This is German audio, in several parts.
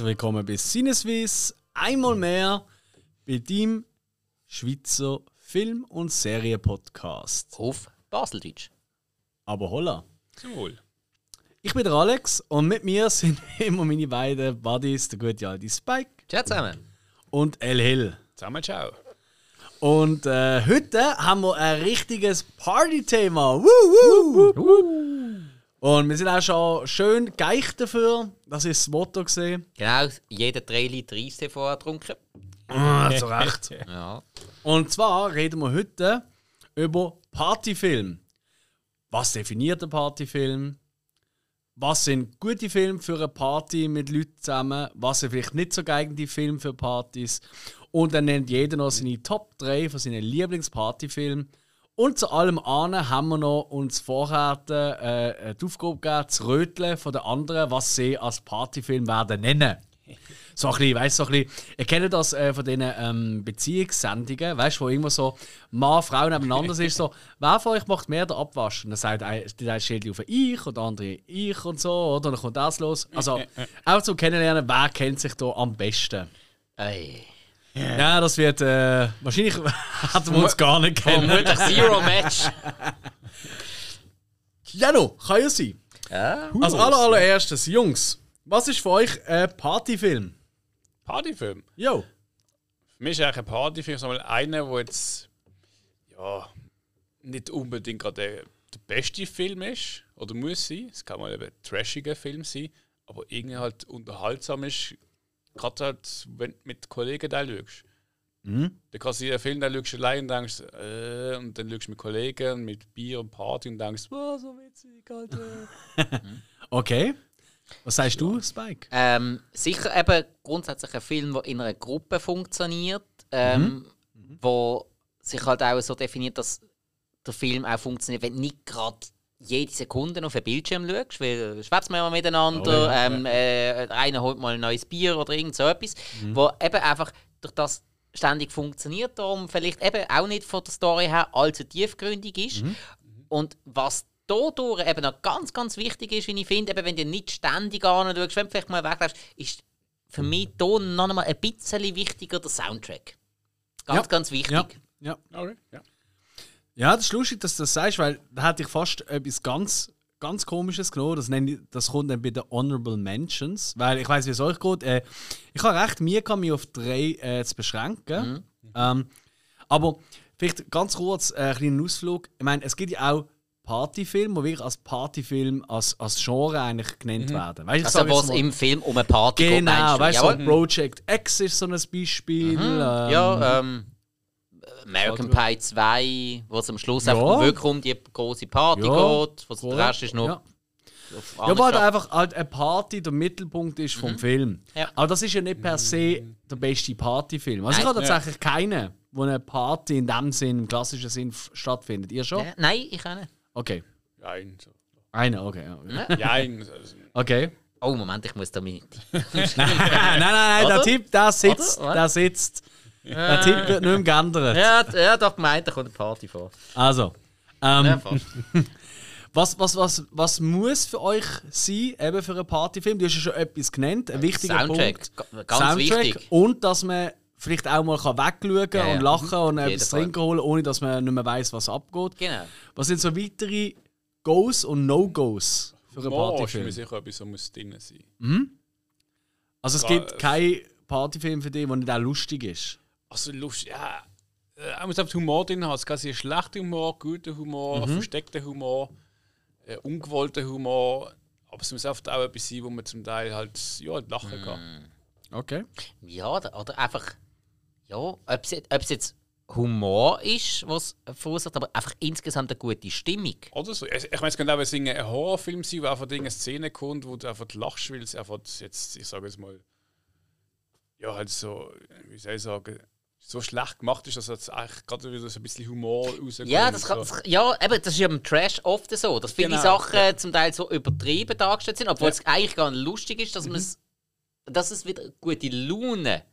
herzlich willkommen bei Sinneswiss. Einmal mehr bei deinem Schweizer Film- und Serienpodcast. Auf Baseldeutsch. Aber holla. Zum Wohl. Ich bin der Alex und mit mir sind immer meine beiden Buddies, der gute alte Spike Ciao zusammen. und El Hill. Zusammen ciao. Und äh, heute haben wir ein richtiges Party-Thema. Woo, woo. Und wir sind auch schon schön geeicht dafür. Das ist das Motto gesehen. Genau, jeder 3 Liter Eistee vorher getrunken. Ah, zu Recht. Ja. Und zwar reden wir heute über Partyfilm. Was definiert ein Partyfilm? Was sind gute Filme für eine Party mit Leuten zusammen? Was sind vielleicht nicht so geeignete Filme für Partys? Und dann nennt jeder noch seine Top 3 von seinen Lieblingspartyfilmen. Und zu allem anderen haben wir noch uns vorher äh, die Aufgabe gegeben, zu röteln von den anderen, was sie als Partyfilm werden nennen. So ein bisschen, weißt du, so ein bisschen, ihr kennt das äh, von diesen ähm, Beziehungssendungen, weißt du, wo immer so Mann, Frau nebeneinander ist, so, wer von euch macht mehr den Abwasch? Und dann sagt ein- die eine stellt auf ich und der andere ich und so, oder? Und dann kommt das los. Also, auch zum Kennenlernen, wer kennt sich da am besten? Ey. Ja, das wird, äh, wahrscheinlich hätten wir uns gar nicht kennen. Vermutlich Zero Match. Ja, no, kann ja sein. Ja. Als aller, allererstes, Jungs, was ist für euch ein Partyfilm? Partyfilm. Jo. Für mich ist eigentlich ein Partyfilm so mal einer, der jetzt ja, nicht unbedingt gerade der, der beste Film ist oder muss sein. Es kann mal eben ein trashiger Film sein, aber irgendwie halt unterhaltsam ist. Gerade halt, wenn du mit Kollegen da schaust. Mhm. Dann kannst du dir einen Film, da schaust du allein und denkst, äh, und dann schaust du mit Kollegen, mit Bier und Party und denkst, wow, so witzig, Alter. Okay. Was sagst du, Spike? Ähm, sicher eben grundsätzlich ein Film, der in einer Gruppe funktioniert, ähm, wo sich halt auch so definiert, dass der Film auch funktioniert, wenn du nicht gerade jede Sekunde auf den Bildschirm schaust, weil schwätzt man ja miteinander, Oh ja, ähm, äh, der eine holt mal ein neues Bier oder irgend so etwas, wo eben einfach durch das ständig funktioniert, darum vielleicht eben auch nicht von der Story her allzu tiefgründig ist. Und was dadurch eben noch ganz, ganz wichtig ist, wie ich finde, eben wenn du nicht ständig anschaust, wenn du vielleicht mal wegläufst, ist für mich hier noch einmal ein bisschen wichtiger der Soundtrack. Ganz, Ja. ganz wichtig. Ja. ja. Okay, ja. Ja, das ist lustig, dass du das sagst, weil da hätte ich fast etwas ganz, ganz Komisches genommen. Das, nenne ich, das kommt dann bei den Honorable Mentions. Weil ich weiß, wie es euch geht. Äh, ich habe recht mir kann mich auf drei äh, zu beschränken. Ähm, aber vielleicht ganz kurz äh, einen kleinen Ausflug. Ich meine, es gibt ja auch Partyfilme, die wirklich als Partyfilm, als, als Genre eigentlich genannt werden. Weißt, ich Also, was mal- im Film um eine Party geht, Genau, weißt du, so. Project X ist so ein Beispiel. Ähm, Ja, ähm, American Pie 2, wo es am Schluss Ja. einfach wirklich um die große Party Ja. geht. Was der Rest ist nur Ja. auf Ja, weil andere halt einfach halt eine Party der Mittelpunkt ist vom Film. Ja. Aber das ist ja nicht per se der beste Partyfilm. Also ich Nein. habe tatsächlich keinen, wo eine Party in dem Sinn, im klassischen Sinn stattfindet. Ihr schon? Ja, Nein, ich auch nicht. Okay. Nein, so. Einer, okay. Okay. Nein, also, okay. Oh, Moment, ich muss da mit. nein, nein, nein, der Oder? Tipp, der sitzt. Oder? Der sitzt. Der Tipp wird nicht mehr geändert. Ja, d- ja, doch gemeint, da kommt eine Party vor. Also. Ähm, Ja, fast. was, was, was, was muss für euch sein, eben für einen Partyfilm? Du hast ja schon etwas genannt, ein wichtiger Soundtrack, Punkt. ga- ganz wichtig. Und dass man vielleicht auch mal wegschauen kann Ja, und ja. lachen und etwas Fall. trinken holen, ohne dass man nicht mehr weiß, was abgeht. Genau. Was sind so weitere Goes und No-Goes für einen Humor ist mir Partyfilm? sicher etwas, was muss drin sein. Also es gibt keinen Partyfilm für dich, der nicht auch lustig ist. Also lustig, ja. Äh, Man muss einfach Humor drin haben. Es kann sein schlechter Humor, guter Humor, Mhm. versteckter Humor, äh, ungewollter Humor. Aber es muss oft auch etwas sein, wo man zum Teil halt ja, lachen kann. Okay. Ja, oder, oder einfach. Ja, ob es, jetzt- ob es jetzt Humor ist, was verursacht, aber einfach insgesamt eine gute Stimmung. Oder so. Ich ich meine, es könnte auch ein ein Horrorfilm sein, wo einfach eine Szene kommt, wo du einfach lachst, weil es einfach jetzt, ich sage es mal, ja, halt so, wie soll ich sagen, so schlecht gemacht ist, dass jetzt eigentlich gerade wieder so ein bisschen Humor rauskommt. Ja, das kann, das, ja, eben, das ist ja im Trash oft so, dass viele Genau, Sachen zum Teil so übertrieben dargestellt sind, obwohl Ja. es eigentlich gar nicht lustig ist, dass, man es, dass es wieder gute Laune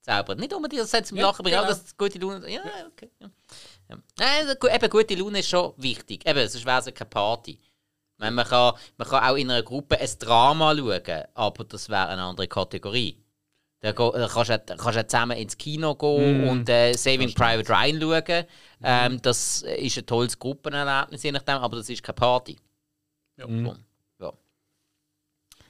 zaubert. Nicht unbedingt, dass es zum Ja, Lachen bringt, aber genau. dass es gute Laune. Ja, okay. Ja. Ja. Nein, also eben, gute Laune ist schon wichtig. Eben, sonst wäre es ja keine Party. man, kann, man kann auch in einer Gruppe ein Drama schauen, aber das wäre eine andere Kategorie. Da go- da kannst du kannst zusammen ins Kino gehen und äh, Saving Private Ryan schauen. Ähm, das ist ein tolles Gruppenerlebnis, je nachdem, aber das ist keine Party. Ja. Ja. Ja.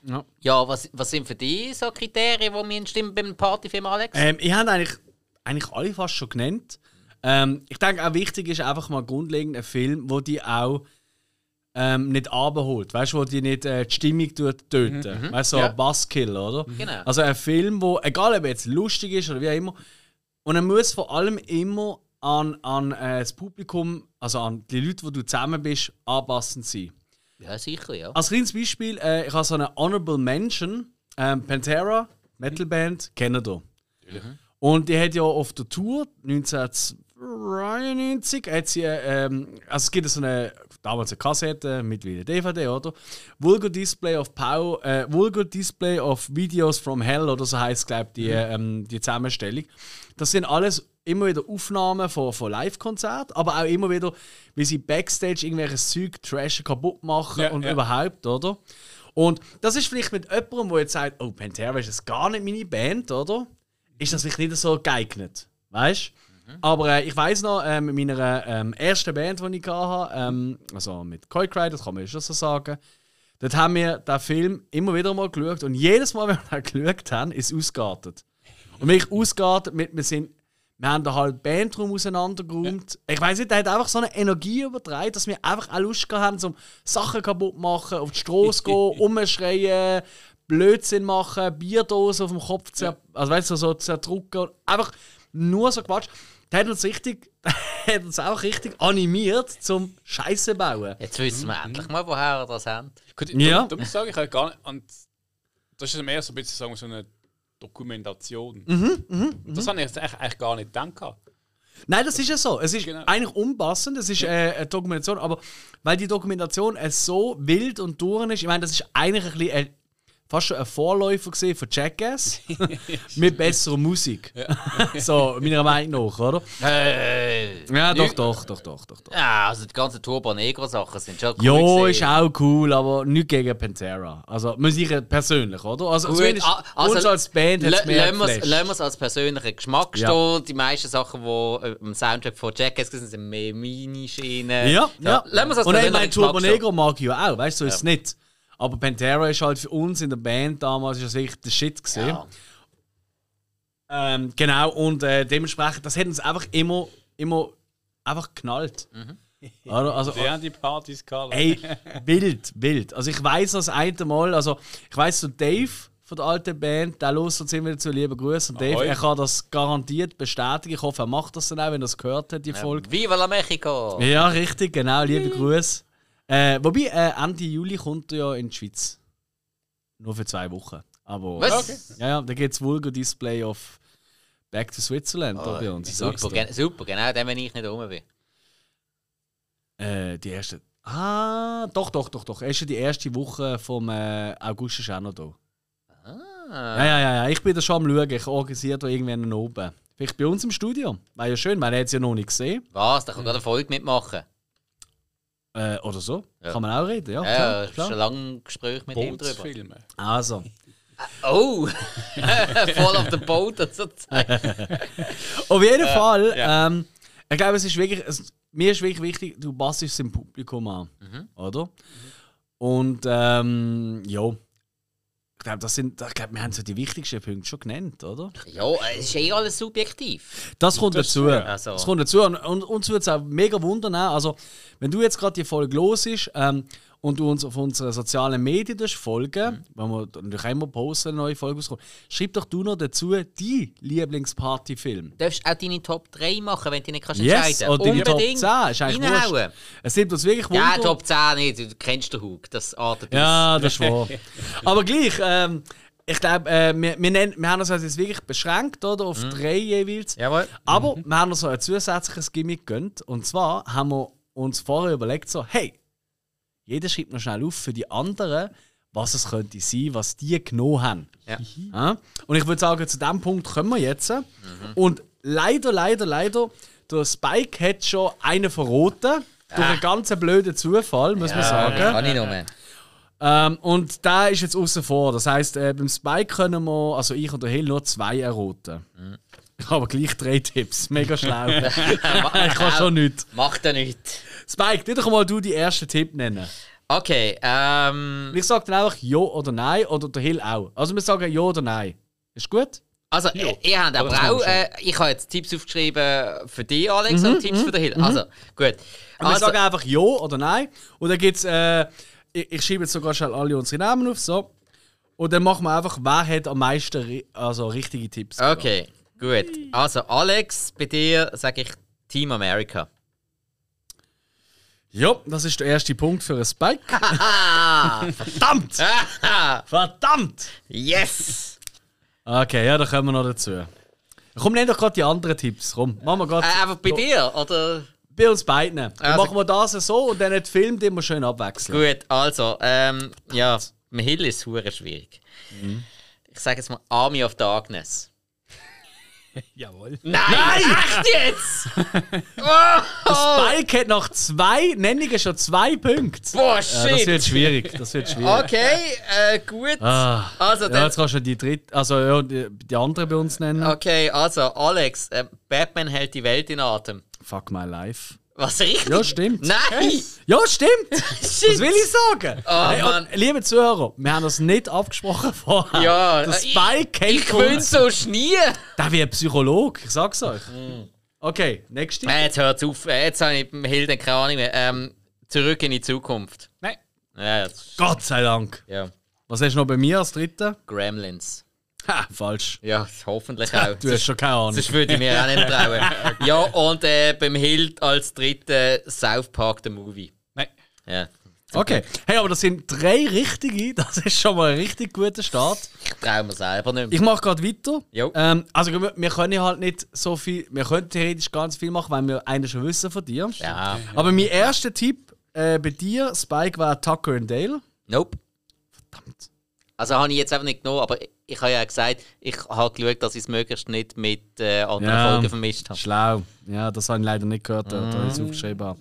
Ja. Ja, was, was sind für dich so Kriterien, die mir stimmen beim Partyfilm, Alex? Ähm, ich habe eigentlich, eigentlich alle fast schon genannt. Ähm, ich denke auch wichtig ist einfach mal grundlegend ein Film, wo die auch ähm, nicht abholt. Weißt du, wo die nicht äh, die Stimmung tut, töten. Weißt du, so Ja. ein Buzzkill, oder? Genau. Also ein Film, wo, egal ob er jetzt lustig ist oder wie auch immer, und er muss vor allem immer an, an äh, das Publikum, also an die Leute, wo du zusammen bist, anpassend sein. Ja, sicher, ja. Als kleines Beispiel, äh, ich habe so eine Honorable Mention, ähm, Pantera, Metalband, kennt ihr. Und die hat ja auf der Tour 1993 hat sie, ähm, also es gibt so eine, damals eine Kassette, mittlerweile DVD, oder? Vulgar Display of Power, äh, Vulgar Display of Videos from Hell, oder so heißt glaube die, ähm, die Zusammenstellung. Das sind alles immer wieder Aufnahmen von, von Live-Konzerten, aber auch immer wieder, wie sie Backstage irgendwelches Zeug trashen, kaputt machen Ja, und ja. überhaupt, oder? Und das ist vielleicht mit jemandem, der jetzt sagt, oh, Pantera ist jetzt gar nicht meine Band, oder? Ist das vielleicht nicht so geeignet, weißt? Aber äh, ich weiß noch, äh, mit meiner ähm, ersten Band, die ich hatte, ähm, also mit Koi Cry, das kann man ja schon so sagen, dort haben wir den Film immer wieder mal geschaut und jedes Mal, wenn wir den geschaut haben, ist es ausgeartet. Und wirklich ausgeartet mit, wir sind, wir haben da halt Bandraum auseinandergeräumt. Ich weiß nicht, der hat einfach so eine Energie übertragen, dass wir einfach auch Lust haben, zum Sachen kaputt machen, auf die Straße gehen, rumschreien, Blödsinn machen, Bierdosen auf dem Kopf zer also weißt du, so zerdrücken. Einfach nur so Quatsch. Der hat uns richtig, hat uns auch richtig animiert zum Scheiße bauen. Jetzt wissen wir endlich mal, woher wir das haben. Gut, Ja. ja. Da muss ich sagen, ich habe gar nicht. Und das ist mehr so ein bisschen sagen wir, so eine Dokumentation. Mhm, das habe ich jetzt eigentlich, eigentlich gar nicht gedacht. Nein, das ist ja so. Es ist Genau. eigentlich unpassend, es ist äh, eine Dokumentation, aber weil die Dokumentation äh, so wild und durch ist, ich meine, das ist eigentlich ein bisschen, äh, fast schon ein Vorläufer gesehen von Jackass mit besserer Musik. so, meiner Meinung nach, oder? Hey. Ja, doch, doch, doch, doch, doch. doch. Ja, also die ganzen Turbo Negro Sachen sind schon cool. Ja, ist auch cool, aber nicht gegen Pantera. Also, Musik persönlich, oder? Also, Gut, zumindest also, uns als Band hat es mehr lassen. Lassen wir es als persönlichen Geschmack Ja. stehen. Die meisten Sachen, die äh, im Soundtrack von Jackass sind, sind mehr Mini-Schienen. Ja, ja. Lassen wir es als Und ich meine, Turbo. Negro mag ich ja auch, weißt du, so ist es nicht. Aber Pantera ist halt für uns in der Band damals ist das wirklich der Shit gesehen. Ja. Ähm, genau, und äh, dementsprechend, das hat uns einfach immer, immer einfach geknallt. Mhm. Oder? Also, Die haben die Partys gehabt. ey, wild, wild. Also ich weiß das eine Mal, also ich weiß so Dave von der alten Band, der los uns immer zu lieben Grüße. Und Dave, Ahoi. er kann das garantiert bestätigen. Ich hoffe, er macht das dann auch, wenn er es gehört hat, die Folge. Viva la Mexico! Ja, richtig, genau, liebe Grüße. Äh, wobei, äh, Ende Juli kommt er ja in die Schweiz. Nur für zwei Wochen. Aber Was? Okay. ja, ja, da gibt es Vulgar Display of Back to Switzerland da bei uns. Super, gen super, genau, dann, wenn ich nicht rum bin. Äh, die erste. Ah, doch, doch, doch, doch. Erst die erste Woche vom äh, August ist auch noch da. Ah. Ja, ja, ja, ja. Ich bin da schon am Schauen. Ich organisiere da irgendwann oben. Vielleicht bei uns im Studio. Wäre ja schön, man hat es ja noch nicht gesehen. Was? Da kann gerade eine Folge mitmachen. Äh, oder so. Ja. Kann man auch reden, ja. Ja, klar, schon lange Gespräch mit ihm drüber. Bootsfilme. Also. Oh! Voll auf dem Boot sozusagen. Auf jeden Fall, ja. ähm, ich glaube, es ist wirklich, es, mir ist wirklich wichtig, du passt es im Publikum an. Oder? Und ähm, ja. Ich glaube, das sind, ich glaube, wir haben so die wichtigsten Punkte schon genannt, oder? Ja, es ist eh alles subjektiv. Das kommt Das- dazu. Also. Das kommt dazu. Und, und uns würde es auch mega wundern. Also, wenn du jetzt gerade die Folge los ist ähm, und du uns auf unseren sozialen Medien folgen, wenn wir natürlich immer posten, eine neue Folge rauskommt, schreib doch du noch dazu die Lieblingspartyfilm. Du darfst auch deine Top 3 machen, wenn du nicht kannst Yes, entscheiden oder deine Top Unbedingt 10. Ist eigentlich reinhauen. Es nimmt uns wirklich Ja, Wunder. Top 10 nicht, du kennst den Hug, das artet Ja, das ist wahr. Aber gleich, ähm, ich glaube, äh, wir, wir, nennen- wir haben uns also jetzt wirklich beschränkt oder, auf drei jeweils. Jawohl. Aber wir haben uns ein zusätzliches Gimmick gegönnt. Und zwar haben wir uns vorher überlegt, so, hey, jeder schreibt noch schnell auf für die anderen, was es könnte sein, was die genommen haben. Ja. Ja? Und ich würde sagen, zu diesem Punkt kommen wir jetzt. Und leider, leider, leider, der Spike hat schon einen verroten. Durch einen ganz blöden Zufall, muss man sagen. Kann ich noch mehr. Ähm, und der ist jetzt außen vor. Das heisst, äh, beim Spike können wir, also ich und der Hill, nur zwei erroten. Ich habe aber gleich drei Tipps. Mega schlau. ich kann schon nichts. Macht er nicht. Spike, dir doch mal du die ersten Tipp nennen. Okay, ähm. Ich sage dann einfach Ja oder Nein oder der Hill auch. Also wir sagen Ja oder Nein. Ist gut? Also, äh, ihr habt aber auch, wir äh, ich habe jetzt Tipps aufgeschrieben für dich, Alex, und Tipps für den Hill. Also, gut. Und wir Also, sagen einfach Ja oder Nein. Und dann gibt es, äh, ich, ich schreibe jetzt sogar schon alle unsere Namen auf, so. Und dann machen wir einfach, wer hat am meisten also richtige Tipps. okay, gut. Also, Alex, bei dir sage ich Team America. Ja, das ist der erste Punkt für einen Spike. Verdammt! Verdammt! yes! Okay, ja, da kommen wir noch dazu. Komm, nenn doch gerade die anderen Tipps. Komm, machen wir Äh, gerade einfach bei dir, oder? bei uns beiden. Dann Also- machen wir das so und dann den Film den wir schön abwechseln. Gut, also, ähm, ja, Hill ist schwierig. Mhm. Ich sage jetzt mal Army of Darkness. Jawohl. Nein! Echt jetzt? oh, Spike hat nach zwei Nennungen schon zwei Punkte. boah, Ja, das shit! wird schwierig. Das wird schwierig. okay, äh, gut. Ah. Also, Ja, jetzt kannst du die dritte, also ja, die, die andere bei uns nennen. okay, also, Alex, äh, Batman hält die Welt in Atem. Fuck my life. Was richtig? Ja, stimmt. Nein! Ja, stimmt. Das Shit! will ich sagen. Oh, hey, Mann. und, liebe Zuhörer, wir haben das nicht abgesprochen vorher. Ja, äh, Spike Ich gewinne uns. so nie! Der wie ein Psychologe, ich sag's euch. Okay, nächste. Äh, jetzt hört's auf, äh, jetzt habe ich beim Hill dann keine Ahnung mehr. Ähm, zurück in die Zukunft. Nein. Ja, das, Gott sei Dank. ja. Was hast du noch bei mir als dritte? Gremlins. Ha, falsch. Ja, hoffentlich auch. Du hast schon keine Ahnung. Sonst würde ich mir auch nicht trauen. Ja, und äh, beim Hild als dritte South Park the Movie. Nein. Ja. Okay. Hey, aber das sind drei richtige. Das ist schon mal ein richtig guter Start. Ich traue mir selber nicht mehr. Ich mache gerade weiter. Jo. Ähm, also wir, wir können halt nicht so viel, wir können theoretisch ganz viel machen, weil wir einen schon wissen von dir. Ja. Aber mein erster Tipp äh, bei dir, Spike, war Tucker and Dale. Nope. Verdammt. Also habe ich jetzt einfach nicht genommen, aber ich, habe ja gesagt, ich habe geschaut, dass ich es möglichst nicht mit äh, anderen Ja. Folgen vermischt habe. Schlau. Ja, das habe ich leider nicht gehört, da da ich es aufgeschrieben habe.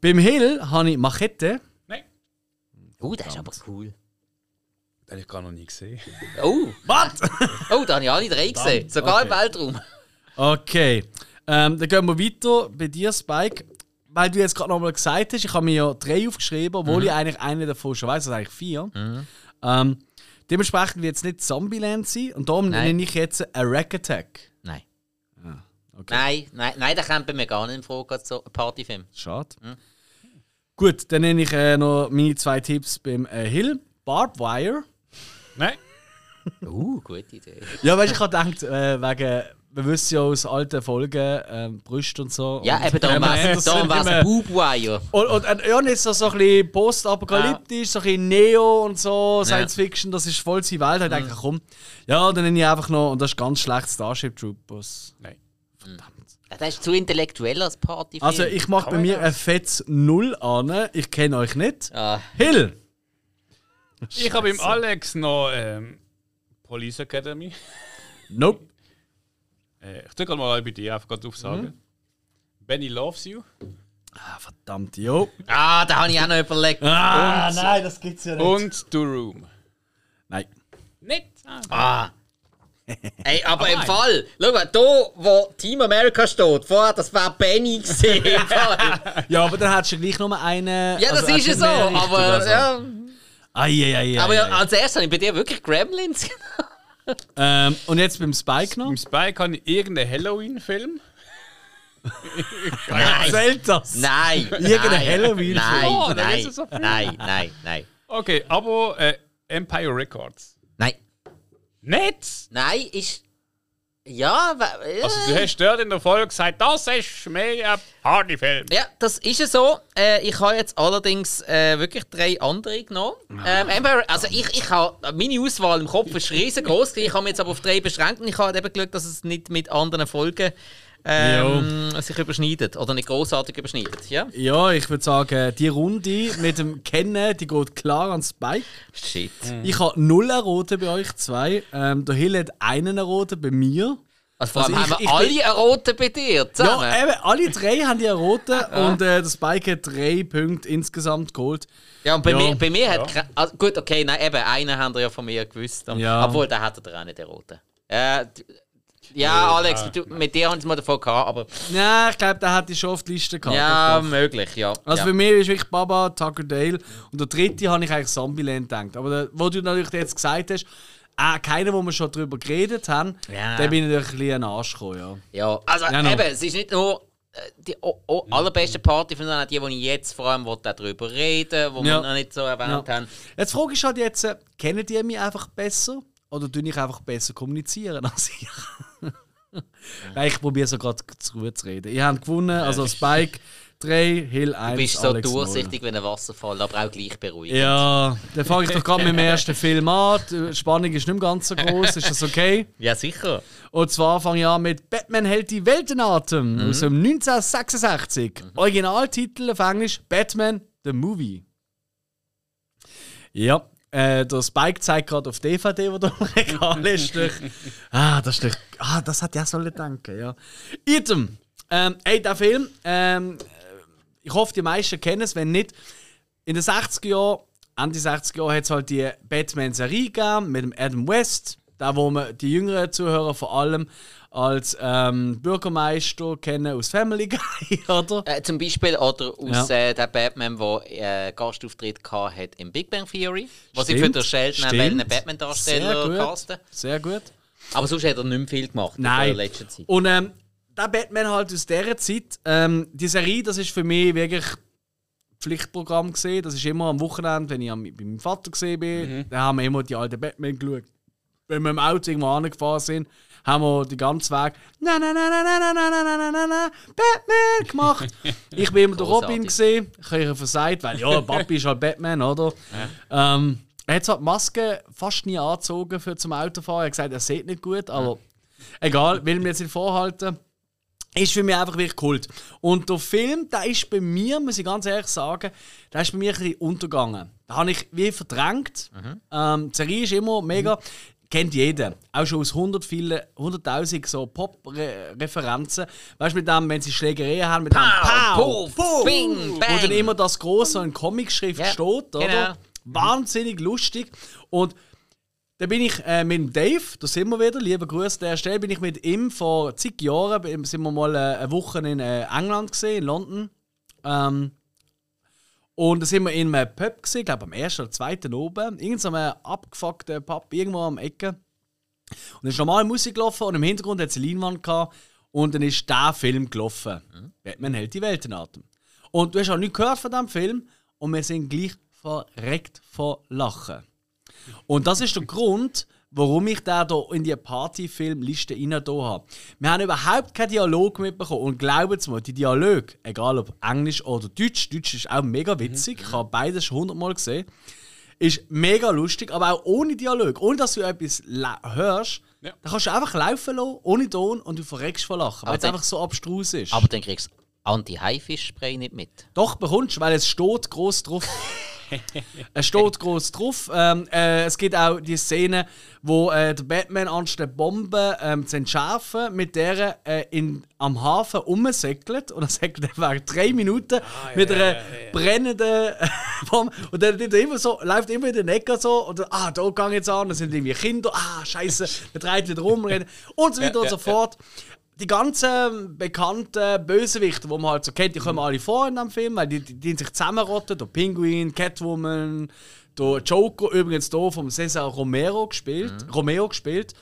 Beim Hill habe ich Machete. Nein. Oh, das ist aber cool. Den habe ich gar noch nie gesehen. Oh, Was? oh da habe ich alle drei gesehen. Sogar im Okay. Weltraum. Okay. Ähm, dann gehen wir weiter bei dir, Spike. Weil du jetzt gerade nochmal gesagt hast, ich habe mir ja drei aufgeschrieben, obwohl ich eigentlich eine davon schon weiß, also eigentlich vier. Ähm, dementsprechend wird es nicht Zombieland sein und darum Nein. nenne ich jetzt ein Rack Attack. Nein. okay. Nein, nein, nein, der kommt bei mir gar nicht in Frage als so ein Partyfilm. Schade. Gut, dann nenne ich äh, noch meine zwei Tipps beim äh, Hill. Barbed Wire. Nein. Uh, gute Idee. Ja, weißt du, ich habe gedacht, äh, wegen, wir wissen ja aus alten Folgen, ähm, Brüste und so. Ja, und, eben darum Ähm, war es ein Boobwire. Und, und, und ja, nicht so, so ein bisschen postapokalyptisch, so ein bisschen Neo und so, Science Fiction, das ist voll seine Welt. Da Mhm. denke ich, komm, ja, dann nenne ich einfach noch, und das ist ganz schlecht, Starship Troopers. Nein. Ja, das ist zu intellektuell als Partyfilm. Also, ich mache bei mir das? ein fettes Null an. Ich kenne euch nicht. Ah, Hill! Ich habe im Alex noch ähm, Police Academy. Nope. Äh, ich drücke mal bei dir einfach gerade auf sagen. Benny Loves You. Ah, verdammt, jo. ah, da habe ich auch noch überlegt. Ah, nein, das gibt's ja Und The Room. Nein. Nicht? Ah. Ah. Ey, aber im Fall, schau mal, da, wo Team America steht, vorher, das war Benny gesehen. im Fall. Ja, aber dann hättest du gleich nur einen. ja, das also ist ja so, richtig, aber also. ja. Ai, ai, ai, Aber ja, als erstes habe ich bei dir wirklich Gremlins Ähm, und jetzt beim Spike noch. Im Spike habe ich irgendeinen Halloween-Film. Nein, Zählt das? nein, Irgendein nein, Halloween-Film. Nein, Oh, nein, so nein, nein, nein, Okay, aber äh, Empire Records. nein, Nicht? nein, ist... Ja, äh, Also du hast dort in der Folge gesagt, das ist mehr ein Partyfilm. Ja, das ist es so. Äh, ich habe jetzt allerdings äh, wirklich drei andere genommen. Ähm, Empire- also ich, ich habe meine Auswahl im Kopf ist riesengroß. Ich habe mich jetzt aber auf drei beschränkt und ich habe eben geschaut, dass es nicht mit anderen Folgen ähm, sich überschneidet oder nicht großartig überschneidet. Ja? Ja, ich würde sagen, die Runde mit dem Kennen, die geht klar an Spike. Shit. Ich habe null rote bei euch zwei. Ähm, der Hill hat einen roten bei mir. Also vor allem Also ich- haben wir ich alle einen roten bei dir zusammen. Ja, eben, alle drei haben die einen roten und äh, der Spike hat drei Punkte insgesamt geholt. Ja, und bei Ja. mir, bei mir hat. kein- Also gut, okay, nein, eben, einen haben ihr ja von mir gewusst. Ja. Obwohl, den hättet ihr auch nicht, den roten. Äh, ja, Alex, du, mit dir haben wir es mal davon gehabt, aber. Ja, ich glaube, der hat die schon auf die Liste gehabt. Ja, möglich, ja. Also ja. für mich ist wirklich Baba, Tucker Dale und der dritte habe ich eigentlich Zombieland gedacht. Aber der, wo du natürlich jetzt gesagt hast, äh, keiner, wo wir schon drüber geredet haben, Ja. der bin ich natürlich ein bisschen Arsch gekommen, ja. Ja, also Ja, no. eben, es ist nicht nur äh, die o- o- allerbeste Party, sondern auch die, die ich jetzt vor allem darüber reden wo Ja. wir noch nicht so erwähnt Ja. haben. Jetzt frage ich halt jetzt, äh, kennen die mich einfach besser oder tue ich einfach besser kommunizieren als ich? Weil ich probiere so gerade zu reden. Ihr habt gewonnen, also Spike 3, Hill 1, Du bist so Alex 0. durchsichtig wie ein Wasserfall, aber auch gleich beruhigend. Ja, dann fange ich doch gerade mit dem ersten Film an. Die Spannung ist nicht mehr ganz so groß, ist das okay? Ja, sicher. Und zwar fange ich an mit Batman hält die Welt in Atem Mhm. aus dem 1966. Originaltitel auf Englisch Batman the Movie. Ja, äh, der Spike zeigt gerade auf DVD, wo da im Regal ist. Ah, das ist durch. Ah, das hat ja sollen denken, ja. Item. Ähm, ey, der Film, ähm, ich hoffe, die meisten kennen es, wenn nicht. In den 60er Jahren, Ende 60er Jahre, hat es halt die Batman-Serie gegeben mit dem Adam West. Da, wo man die jüngeren Zuhörer vor allem als ähm, Bürgermeister kennen aus Family Guy, oder? Äh, zum Beispiel oder aus Ja. äh, der Batman, der äh, Gastauftritt gehabt hat im Big Bang Theory, wo sie für den Sheldon Batman-Darsteller casten. Sehr gut. Aber sonst hat er nicht mehr viel gemacht Nein. in der letzten Zeit. Und ähm, der Batman halt aus dieser Zeit, ähm, die Serie, das ist für mich wirklich Pflichtprogramm gesehen. Das ist immer am Wochenende, wenn ich am, bei meinem Vater gesehen bin, da haben wir immer die alten Batman geschaut. Wenn wir im Auto irgendwo angefahren sind, haben wir die ganze Weg na na na na na na na na na na na Batman gemacht. ich bin immer der. Robin gesehen. Ich habe versagt, weil ja, Papi ist halt Batman, oder? Ähm, er hat zwar die Maske fast nie angezogen für zum Autofahren. Er hat gesagt, er sieht nicht gut, aber egal, will mir jetzt nicht vorhalten. Ist für mich einfach wirklich Kult. Und der Film, der ist bei mir, muss ich ganz ehrlich sagen, der ist bei mir ein bisschen untergegangen. Da habe ich wie verdrängt. Ähm, die Serie ist immer mega. Kennt jeder. Auch schon aus 100 viele, 100.000 so Pop-Referenzen. Weißt du, mit dem, wenn sie Schlägereien haben, mit dem Puff, Bing, Wo Bang. dann immer das große in Comic-Schrift Ja, steht, oder? genau. Wahnsinnig lustig. Und da bin ich äh, mit dem Dave, da sind wir wieder, lieber Grüße an der Stelle, bin ich mit ihm vor zig Jahren, sind wir mal äh, eine Woche in äh, England gesehen, in London. Ähm, und da sind wir in einem Pub gesehen, glaube am ersten oder zweiten oben, irgend so einem abgefuckten Pub, irgendwo am Ecke. Und es ist normal Musik gelaufen und im Hintergrund hat es eine Leinwand gehabt und dann ist der Film gelaufen. Batman hält die Welt in Atem. Und du hast auch nichts gehört von diesem Film und wir sind gleich verreckt vor Lachen. Und das ist der Grund, warum ich da hier in die Partyfilmliste rein habe. Wir haben überhaupt keinen Dialog mitbekommen. Und glaubt mir, die Dialoge, egal ob Englisch oder Deutsch, Deutsch ist auch mega witzig, ich habe beides schon hundertmal gesehen, ist mega lustig, aber auch ohne Dialog, ohne dass du etwas hörst, Ja. dann kannst du einfach laufen lassen, ohne Ton und du verreckst vor Lachen, weil es einfach so abstrus ist. Aber dann kriegst du Anti-Haifisch-Spray nicht mit. Doch, bekommst du, weil es steht groß drauf. es steht groß drauf. Ähm, äh, es gibt auch die Szene, wo äh, der Batman anstatt Bombe ähm, zu entschärfen, mit der äh, in, am Hafen umsäckelt. Und er säckelt einfach drei Minuten mit einer brennenden Bombe. Und dann er immer so, läuft immer in den Ecken so. Und dann, ah, da gang jetzt an, da sind irgendwie Kinder. Ah, Scheiße, der dreht wieder rum. Und so weiter und so fort die ganzen bekannten Bösewichte, die man halt so kennt, die kommen alle vor in dem Film, weil die, die, die sich zusammenrotten. Der Penguin, Catwoman, der Joker, übrigens hier vom Cesar Romero gespielt. Romeo gespielt.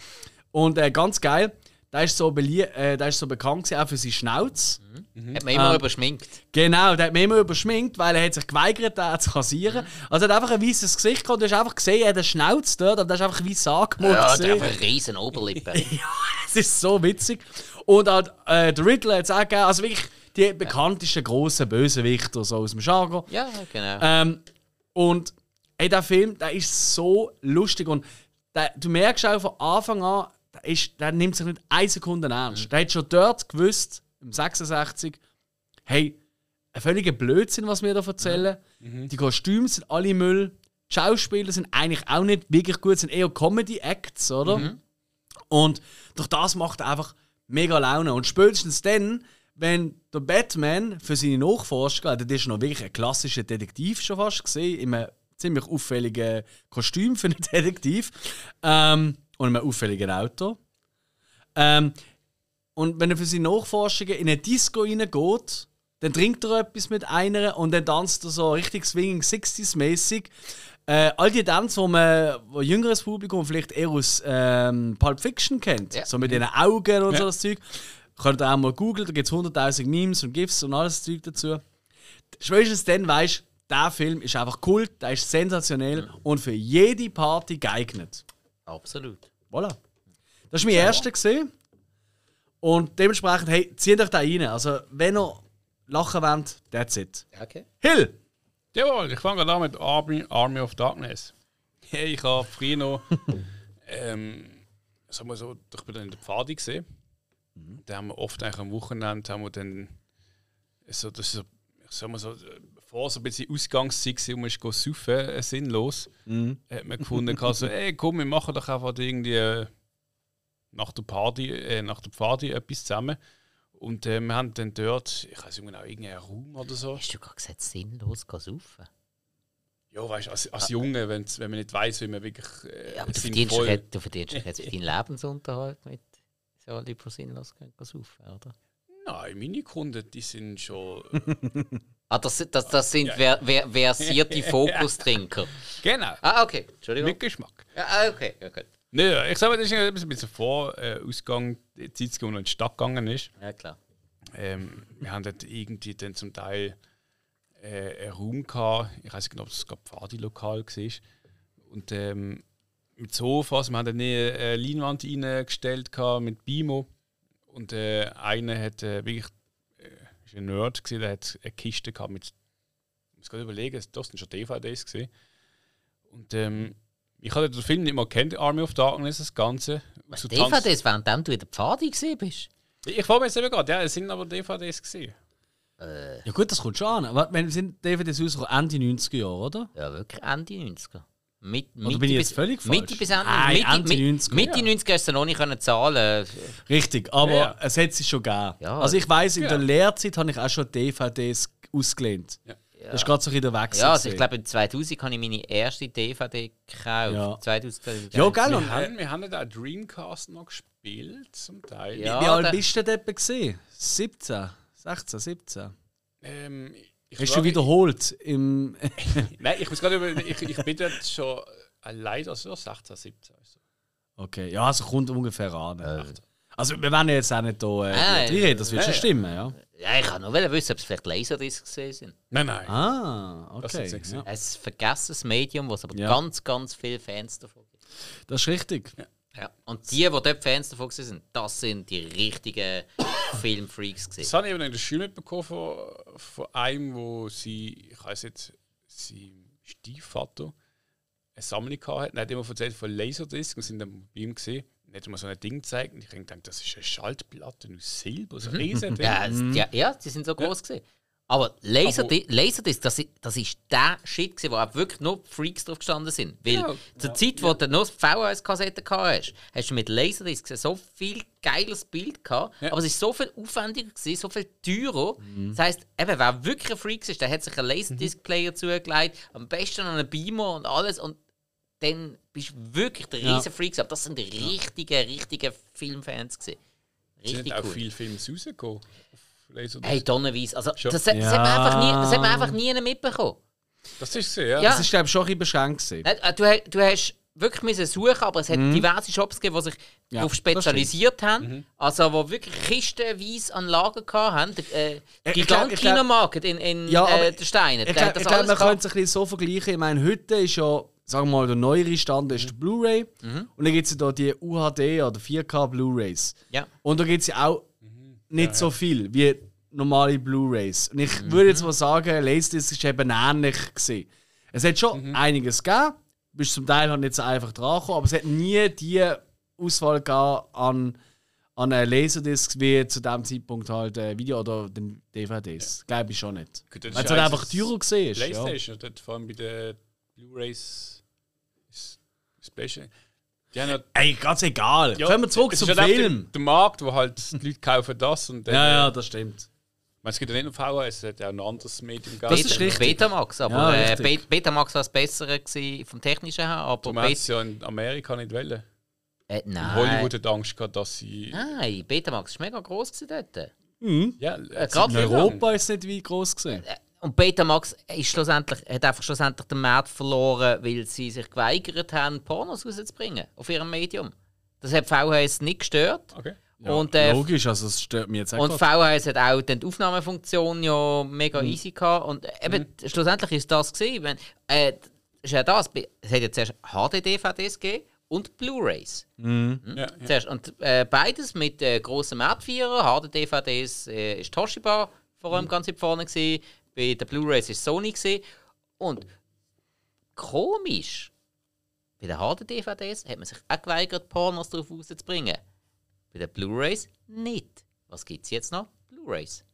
Und äh, ganz geil, der ist so, äh, der ist so bekannt gewesen, auch für seine Schnauze. Hat man immer Ähm, überschminkt. Genau, der hat mich immer überschminkt, weil er hat sich geweigert, den zu rasieren. Also er hat einfach ein weißes Gesicht gehabt, du hast einfach gesehen, er hat eine Schnauze dort, aber der ist einfach weiß angemalt. Ja, der hat eine riesen Oberlippe. Es ist so witzig. Und halt, äh, der Riddler hat es auch gegeben. Also wirklich die bekanntesten grossen Bösewichter so aus dem Jargon. ja, genau. Ähm, und ey, der Film, der ist so lustig. Und der, du merkst auch von Anfang an, der, ist, der nimmt sich nicht eine Sekunde ernst. Der hat schon dort gewusst, im 66, hey, ein völliger Blödsinn, was wir da erzählen. Die Kostüme sind alle Müll. Die Schauspieler sind eigentlich auch nicht wirklich gut, sind eher Comedy-Acts, oder? Und durch das macht er einfach mega Laune. Und spätestens dann, wenn der Batman für seine Nachforschung, also das ist noch wirklich ein klassischer Detektiv schon fast gesehen, in einem ziemlich auffälligen Kostüm für einen Detektiv ähm, und einem auffälligen Auto. Ähm, und wenn er für seine Nachforschungen in eine Disco reingeht, dann trinkt er etwas mit einer und dann tanzt er so richtig Swinging 60s-mäßig. Äh, all die Dance, die man, wo jüngeres Publikum vielleicht eher aus ähm, Pulp Fiction kennt, Ja. so mit den Augen und Ja. so das Zeug, könnt ihr auch mal googeln, da gibt es 100.000 Memes und GIFs und alles Zeug dazu. Spätestens dann weißt du, der Film ist einfach Kult, der ist sensationell und für jede Party geeignet. Absolut. Voilà. Das war mein erster. Gewesen. Und dementsprechend, hey, zieht euch da rein. Also, wenn ihr lachen wollt, that's it. Okay. Hill! Jawohl, ich fange an mit Army, Army of Darkness. Hey, ich habe früher noch, ähm, sagen wir so, ich bin dann in der Pfade gesehen. Da haben wir oft eigentlich am Wochenende haben wir dann so, das ist so, ich sag mal so, vor so ein bisschen Ausgangszeit und man ist go saufen, äh, sinnlos, hat man gefunden, gehabt, so, hey, komm, wir machen doch einfach irgendwie äh, nach der Party, äh, nach der Pfade etwas zusammen. Und äh, wir haben dann dort, ich weiß nicht genau, irgendeinen Raum oder so. Hast du gerade gesagt, sinnlos saufen? Ja, weißt du, als, als Junge, wenn's, wenn man nicht weiß, wie man wirklich äh, Ja, aber du verdienst, sinnvoll... jetzt- du verdienst doch jetzt deinen Lebensunterhalt mit so lieber sinnlos saufen, oder? Nein, meine Kunden, die sind schon... Ah, das, das, das sind ver, versierte Fokustrinker. genau, Ah, okay. Entschuldigung. mit Geschmack. Ja, ah, okay. Ja, gut. Nö, ich sage mal, das ist ein bisschen- vor äh, Ausgang, die Zeit, noch in die Stadt gegangen ist. ja klar. Ähm, wir haben dort irgendwie dann zum Teil äh, einen Raum gehabt, ich weiß nicht genau, ob es gerade Pfadi-Lokal war. Und ähm, mit Sofas, wir haben dann eine Leinwand reingestellt gehabt mit Bimo. Und äh, einer hat äh, wirklich, äh, ist ein Nerd, gewesen, der hat eine Kiste gehabt mit, ich muss gerade überlegen, das sind schon DVDs gesehen. Und ähm, ich hatte den Film nicht mal kennt, Army of Darkness, das Ganze. Was So DVDs, während du in der Pfade gesehen bist? Ich frage mich jetzt eben gerade, ja, es sind aber DVDs gesehen. Ja, gut, das kommt schon an. Aber wir sind DVDs rausgekommen Ende 90er Jahre, oder? Ja, wirklich Ende 90er. Mit, Oder bin ich jetzt völlig falsch? Mitte bis Ende, Nein, Mitte, Ende Mitte, 90er, Mitte ja. 90er hast du noch nicht können zahlen Richtig, aber Ja, es hat sich schon gegeben. Ja. also ich weiß, in Ja. der Lehrzeit habe ich auch schon DVDs ausgelehnt. Ja. Das ist gerade so in der Wechsel. Ja, also ich glaube, in 2000 habe ich meine erste DVD gekauft. Ja. 2000, 2000, Ja, gell? Wir Und, äh, haben, wir haben ja auch Dreamcast noch gespielt, zum Teil. Ja. wie alt da- bist du denn etwa gesehen? 17, 16, 17. Ähm, ich Hast du wiederholt im. Nein, ich muss gerade über. Ich, ich bin dort schon allein, also 16, 17. Also. Okay, ja, also kommt ungefähr an. Also wir werden jetzt auch nicht hier äh, Nein. reden, das wird Ja, schon ja. stimmen, ja. Ja, ich kann nur wissen, ob es vielleicht Laserdiscs gesehen sind. Nein, nein. Ah, Das okay. gesehen. Ja, Ein vergessenes Medium, wo es aber Ja. ganz, ganz viele Fans davon gibt. das ist richtig. Ja. Und die, die dort Fans davon sind, das sind die richtigen Filmfreaks Das gewesen. habe ich eben in der Schule mitbekommen von, von einem, wo sie, ich weiß jetzt, sein Stiefvater eine Sammlung hatte. Er hat immer erzählt von Laserdisc und sind dann bei ihm gesehen. Hat mir so ein Ding gezeigt und ich habe gedacht, das ist eine Schallplatte aus Silber, so ein riesen Ding. Ja, ja, ja, die sind so groß gewesen. Aber Laserdisc, Laserdisc das, das ist der Shit, gewesen, wo auch wirklich nur Freaks drauf gestanden sind. Weil Ja. zur Zeit, wo du nur VHS-Kassetten gehabt hast, hast du mit Laserdisc so viel geiles Bild gehabt, Ja. aber es ist so viel aufwendiger gewesen, so viel teurer. Das heisst, eben, wer wirklich ein Freak ist, der hat sich einen Laserdisc-Player zugelegt, am besten noch einen Beamer und alles und dann bist du wirklich der Ja. riesen Freak. Aber das sind die richtigen, richtigen Filmfans gewesen. Es sind Richtig auch cool. viele Filme rausgekommen. Hey, tonnenweise. Also, das, das, Ja. hat man einfach nie, das hat man einfach nie mitbekommen. Das ist so, ja. Ja. Das ist, glaube ich, schon ein bisschen beschränkt. gewesen. Äh, Du, du hast wirklich müssen suchen, aber es hat diverse Shops gegeben, die sich Mhm. Ja, darauf spezialisiert haben. Also, wo wirklich kistenweise an Lager hatten. Äh, ich glaub- Kinomarkt in, in Ja, äh, den Steinen. Ich glaube, man könnte es ein bisschen so vergleichen. Ich meine, heute ist ja, sagen wir mal, der neuere Stand ist der Blu-ray. Und dann gibt es ja da die UHD oder 4K Blu-rays. Ja. Und da gibt es ja auch nicht so viel wie normale Blu-rays. Und ich Mhm. würde jetzt mal sagen, Laserdisc ist eben ähnlich gesehen. Es hat schon Mhm. einiges gegeben, bist zum Teil halt nicht so einfach dran gekommen, aber es hat nie die Auswahl an, an äh, Laserdiscs wie zu dem Zeitpunkt halt äh, Video oder den DVDs. Glaube ich schon nicht. Weil es halt ja einfach teurer gesehen ist. Ja. Playstation, dort vor allem bei den Blu-Rays Playstation. Die haben ja, Ey, ganz egal. ja, Kommen wir zurück zum ist halt Film. Der, der Markt, wo halt die Leute kaufen das und dann. Ja, ja, das stimmt. Meine, es gibt ja nicht nur VHS, es hat ja auch ein anderes Medium Das ist Beta- richtig. Betamax, aber Ja, äh, richtig. Be- Betamax war das Bessere gewesen vom Technischen her, aber Du es ja in Amerika nicht wollen. äh, In nein. Hollywood hat Angst gehabt, dass sie. Nein, Betamax war mega groß gewesen dort. Ja, Äh, gerade In Europa ist es nicht wie groß gesehen. Und Betamax ist schlussendlich, hat einfach schlussendlich den Markt verloren, weil sie sich geweigert haben, Pornos rauszubringen auf ihrem Medium. Das hat VHS nicht gestört. Okay. und, äh, Logisch, also es stört mich jetzt auch und. VHS hat auch die Aufnahmefunktion ja mega easy gehabt. Und eben, schlussendlich ist das gesehen. Wenn, äh, ist ja das. Es hat ja zuerst HD-DVDs gegeben und Blu-rays. Ja, ja. Zuerst. Und äh, beides mit äh, grossen Marktvierer. HD-DVDs äh, ist Toshiba vor allem ganz weit vorne gewesen. Bei den Blu-rays ist Sony gewesen. Und komisch, bei den HD-DVDs hat man sich auch geweigert, Pornos drauf rauszubringen. Bei den Blu-rays nicht. Was gibt es jetzt noch? Blu-rays.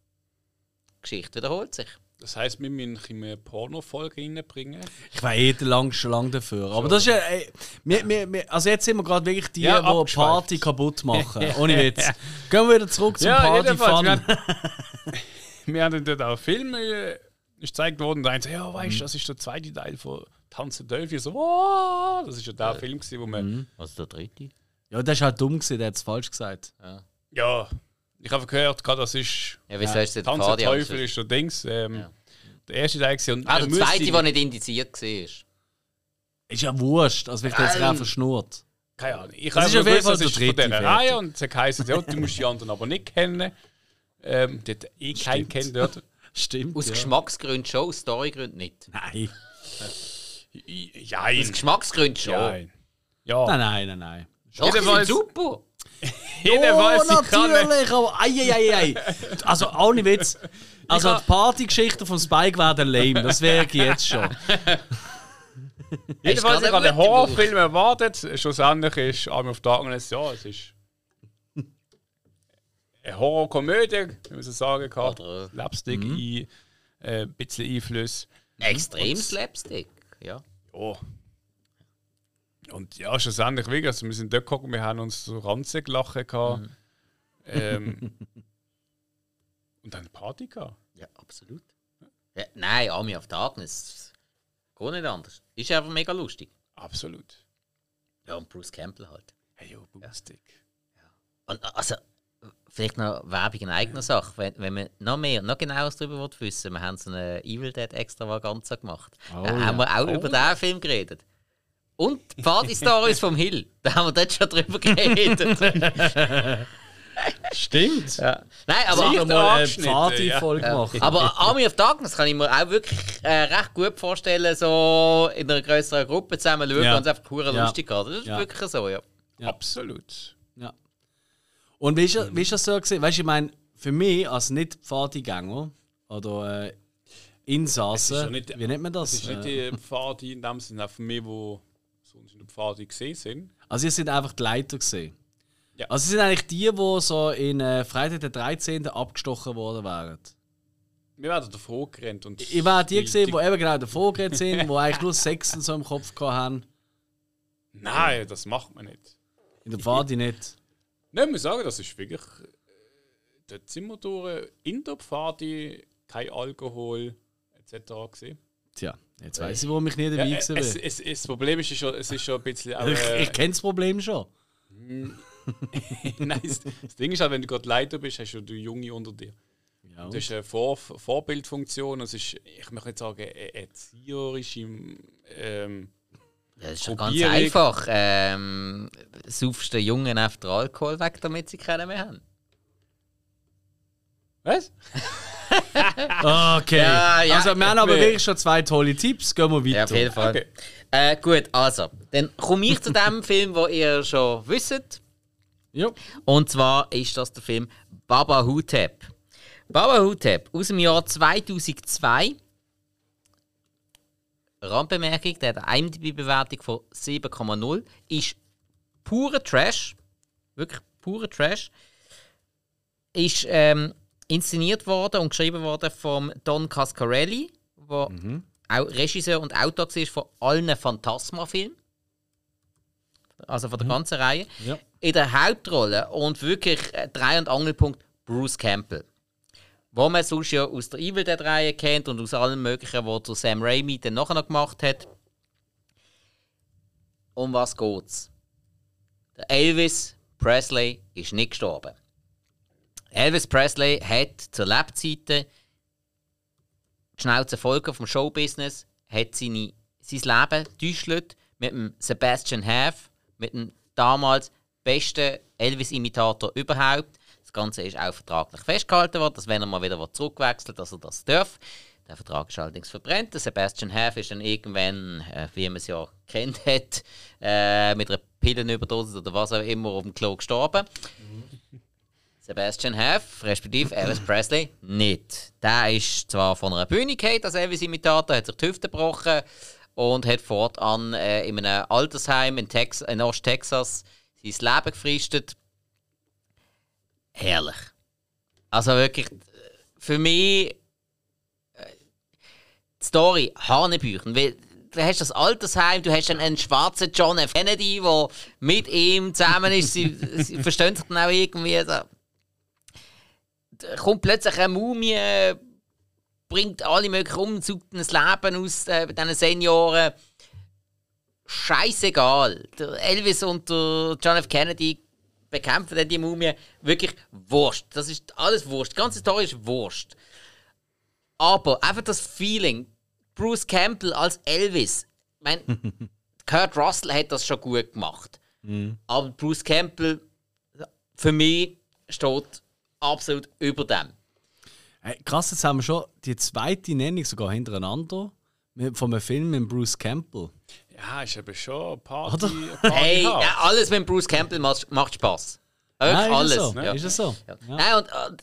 Die Geschichte wiederholt sich. Das heisst, wir müssen ein eine Porno-Folge reinbringen. Ich war eh lang, schon lange dafür. Aber das ist ja. Ey, wir, wir, wir, also jetzt sind wir gerade wirklich die, Ja, die. Party kaputt machen. Ohne Witz. Gehen wir wieder zurück zum jedenfalls, Party-Fun. Wir, haben- wir haben dort auch Filme äh, ist gezeigt worden. Da so, ja, weißt du, das ist der zweite Teil von Tanz der Teufel. Ich So, wow, das ist ja der Film, gewesen, wo man. Was ist der dritte? Ja, der ist halt dumm gewesen, der hat es falsch gesagt. Ja, ich habe gehört, das ist. Ja, wieso ist der Tanz der Fadia? Teufel ist der Dings. Ähm, Ja. Der erste Teil. Und Ah, er der zweite, der nicht indiziert war. Ist ja wurscht, als wäre jetzt Ähm, gerade verschnurrt. Keine Ahnung. Ich habe jeden gewusst, das ist von dieser. Reihe und es hat geheißen, ja, du musst die anderen aber nicht kennen. Ähm, hat eh keinen Stimmt. kennt dort. Stimmt. Aus ja. Geschmacksgründen schon, aus Storygründen nicht. Nein. Ja, Aus Geschmacksgründen schon. ja. Ja, Nein, nein, nein, nein. Doch, Jedenfalls- super. jedenfalls, oh, ich kann. natürlich, aber ei, ei, ei. Also, ohne Witz. Also, die Partygeschichte von Spike wäre lame, das wäre ich jetzt schon. Jedenfalls, ich habe einen Horrorfilm erwartet. Schlussendlich ist Army of Darkness, ja, es ist eine Horrorkomödie, wie man so sagen kann. Oder- Slapstick, ein äh, bisschen Einfluss. Extrem Slapstick. Ja. Ja. Und ja, schlussendlich wirklich, also wir sind dort geguckt, wir haben uns so ranzig gelachen gehabt. Ähm, und dann eine Party gehabt. Ja, absolut. Ja, nein, Army of Darkness. Gar nicht anders. Ist einfach mega lustig. Absolut. Ja, und Bruce Campbell halt. Hey, yo, Boomstick. Und also, vielleicht noch Werbung in eigener Sache. Wenn, wenn man noch mehr, noch genaueres darüber will wissen wir haben so eine Evil Dead Extravaganza gemacht. Oh, da ja. haben wir auch über diesen Film geredet. Und die Party-Stories vom Hill. Da haben wir dort schon drüber geredet. Stimmt. ja. Nein, aber, habe mal eine Party-Folge Ja. gemacht. Aber Army of Darkness kann ich mir auch wirklich äh, recht gut vorstellen, so in einer größeren Gruppe zusammen schauen Ja. und es einfach pure Ja. lustig hat. Das ist Ja. wirklich so, ja. Ja. Absolut. Und wie ist, wie ist das so gesehen? Weißt du, ich meine, für mich als Nicht-Partygänger oder äh, Insassen, Es nicht- wie nennt man das? Das ist nicht Äh, die Pfadi in dem Sinne, auch für mich, die sonst in der Pfadi gesehen sind. also, ihr sind einfach die Leiter gesehen. Ja. Also, sie sind eigentlich die, die so in äh, Freitag der 13. abgestochen worden wären. Wir werden davor gerannt. Und Ich war die gesehen, die eben genau davor geredet sind, die eigentlich nur Sex und so im Kopf haben. Nein, das macht man nicht. In der Party nicht. Nein, ich muss sagen, das ist wirklich. Äh, dort sind wir durch. In der Pfadi, kein Alkohol etc. gesehen. Tja, jetzt weiß ich, warum ich nie dabei Ja, gewesen es, es, es, das Problem ist, es ist schon, es ist schon ein bisschen. Auch, Ich, äh, ich kenne das Problem schon. Nein, das, das Ding ist halt, wenn du gerade Leiter bist, hast du die Junge unter dir. Ja, Das ist eine Vor Vorbildfunktion. Es ist, ich möchte nicht sagen, eine erzieherische. Ähm, Das ist schon ganz einfach. Ähm, saufst den Jungen auf den Alkohol weg, damit sie keinen mehr haben. was? Okay. Ja, ja, also, wir haben aber wir- wirklich schon zwei tolle Tipps. Gehen wir weiter. Ja, auf jeden Fall. Okay. Äh, gut, also, dann komme ich zu dem Film, wo ihr schon wisst. Ja. Und zwar ist das der Film Baba Hutep. Baba Hutep aus dem Jahr 2002. Randbemerkung, der hat eine IMDb-Bewertung von 7,0. Ist pure Trash. Wirklich pure Trash. Ist ähm, inszeniert worden und geschrieben worden von Don Cascarelli, der auch Regisseur und Autor war von allen Phantasma-Filmen. also von der ganzen Reihe. Ja. In der Hauptrolle und wirklich äh, Drei- und Angelpunkt Bruce Campbell. Wo man sonst ja aus der Evil Dead Reihe kennt und aus allem Möglichen, was der Sam Raimi dann nachher noch gemacht hat. Um was geht's? Der Elvis Presley ist nicht gestorben. Elvis Presley hat zur Lebzeiten die Schnauze voll vom Showbusiness, hat seine, sein Leben getäuscht mit dem Sebastian Haff, mit dem damals besten Elvis-Imitator überhaupt. Das Ganze ist auch vertraglich festgehalten worden, dass wenn er mal wieder zurückwechselt, dass er das darf. Der Vertrag ist allerdings verbrennt. Der Sebastian Haff ist dann irgendwann, äh, wie man es ja kennt hat, äh, mit einer Pillenüberdosis oder was auch immer auf dem Klo gestorben. Sebastian Haff, respektive Elvis Presley, nicht. Der ist zwar von einer Bühne gefallen als Elvis-Imitator, hat sich die Hüfte gebrochen und hat fortan äh, in einem Altersheim in, Tex in Ost-Texas sein Leben gefristet. Herrlich. Also wirklich, für mich äh, die Story Hanebüchen. Du hast das Altersheim, du hast dann einen schwarzen John F. Kennedy, der mit ihm zusammen ist. Sie, sie verstehen sich dann auch irgendwie. So. Da kommt plötzlich eine Mumie, bringt alle möglichen um, sucht ein Leben aus äh, diesen Senioren. Scheißegal. Der Elvis und der John F. Kennedy bekämpfen dann die Mumie. Wirklich Wurst. Das ist alles Wurst. Die ganze Story ist Wurst. Aber einfach das Feeling, Bruce Campbell als Elvis. Ich meine, Kurt Russell hat das schon gut gemacht. Aber Bruce Campbell, für mich, steht absolut über dem. Hey, krass, jetzt haben wir schon die zweite Nennung sogar hintereinander von einem Film mit Bruce Campbell. Ja, ist eben schon Party. Oder? Party Hey, hart. ja, alles mit Bruce Campbell macht, macht Spaß. Ja, ist alles. es so? Ja. Ist es so? Ja. Nein, und, und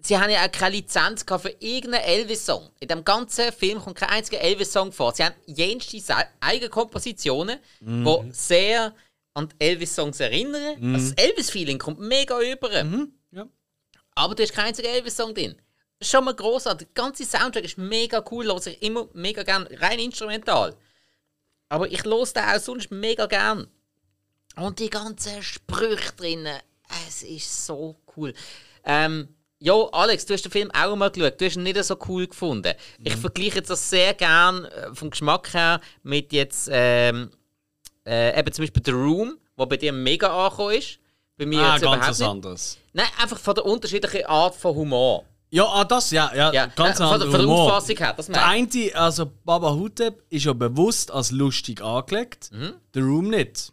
sie haben ja auch keine Lizenz für irgendeinen Elvis-Song. In dem ganzen Film kommt kein einziger Elvis-Song vor. Sie haben jenste eigene Kompositionen, Mhm. die sehr an Elvis-Songs erinnern. Also das Elvis-Feeling kommt mega über. Mhm. Ja. Aber du hast keinen einzigen Elvis-Song drin. Das schon mal großartig. Der ganze Soundtrack ist mega cool, höre ich immer mega gern. Rein instrumental. Aber ich höre den auch sonst mega gern. Und die ganzen Sprüche drinnen, es ist so cool. Ähm, jo, Alex, du hast den Film auch mal geschaut. Du hast ihn nicht so cool gefunden. Ich vergleiche jetzt das sehr gern äh, vom Geschmack her mit jetzt ähm, äh, eben zum Beispiel The Room, wo bei dir mega angekommen ist. Bei mir Ah, jetzt ganz überhaupt nicht. anderes. Nein, einfach von der unterschiedlichen Art von Humor. Ja, ah, das, ja, ja, Ja, ganz äh, von, der- anderer von der. Auffassung her, das Der meine ich. eine, also Baba Hutep, ist ja bewusst als lustig angelegt, Mhm. der Room nicht.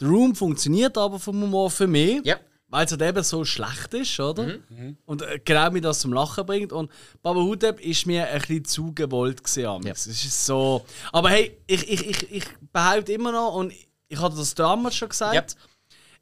Der Room funktioniert aber vom Humor für mich, Ja. Mhm. weil es halt eben so schlecht ist, oder? Und äh, genau mich das zum Lachen bringt. Und Baba Hutep ist mir ein bisschen zu gewollt gewesen. Ja. Es ist so. Aber hey, ich, ich, ich, ich behaupte immer noch, und ich hatte das damals schon gesagt, Ja.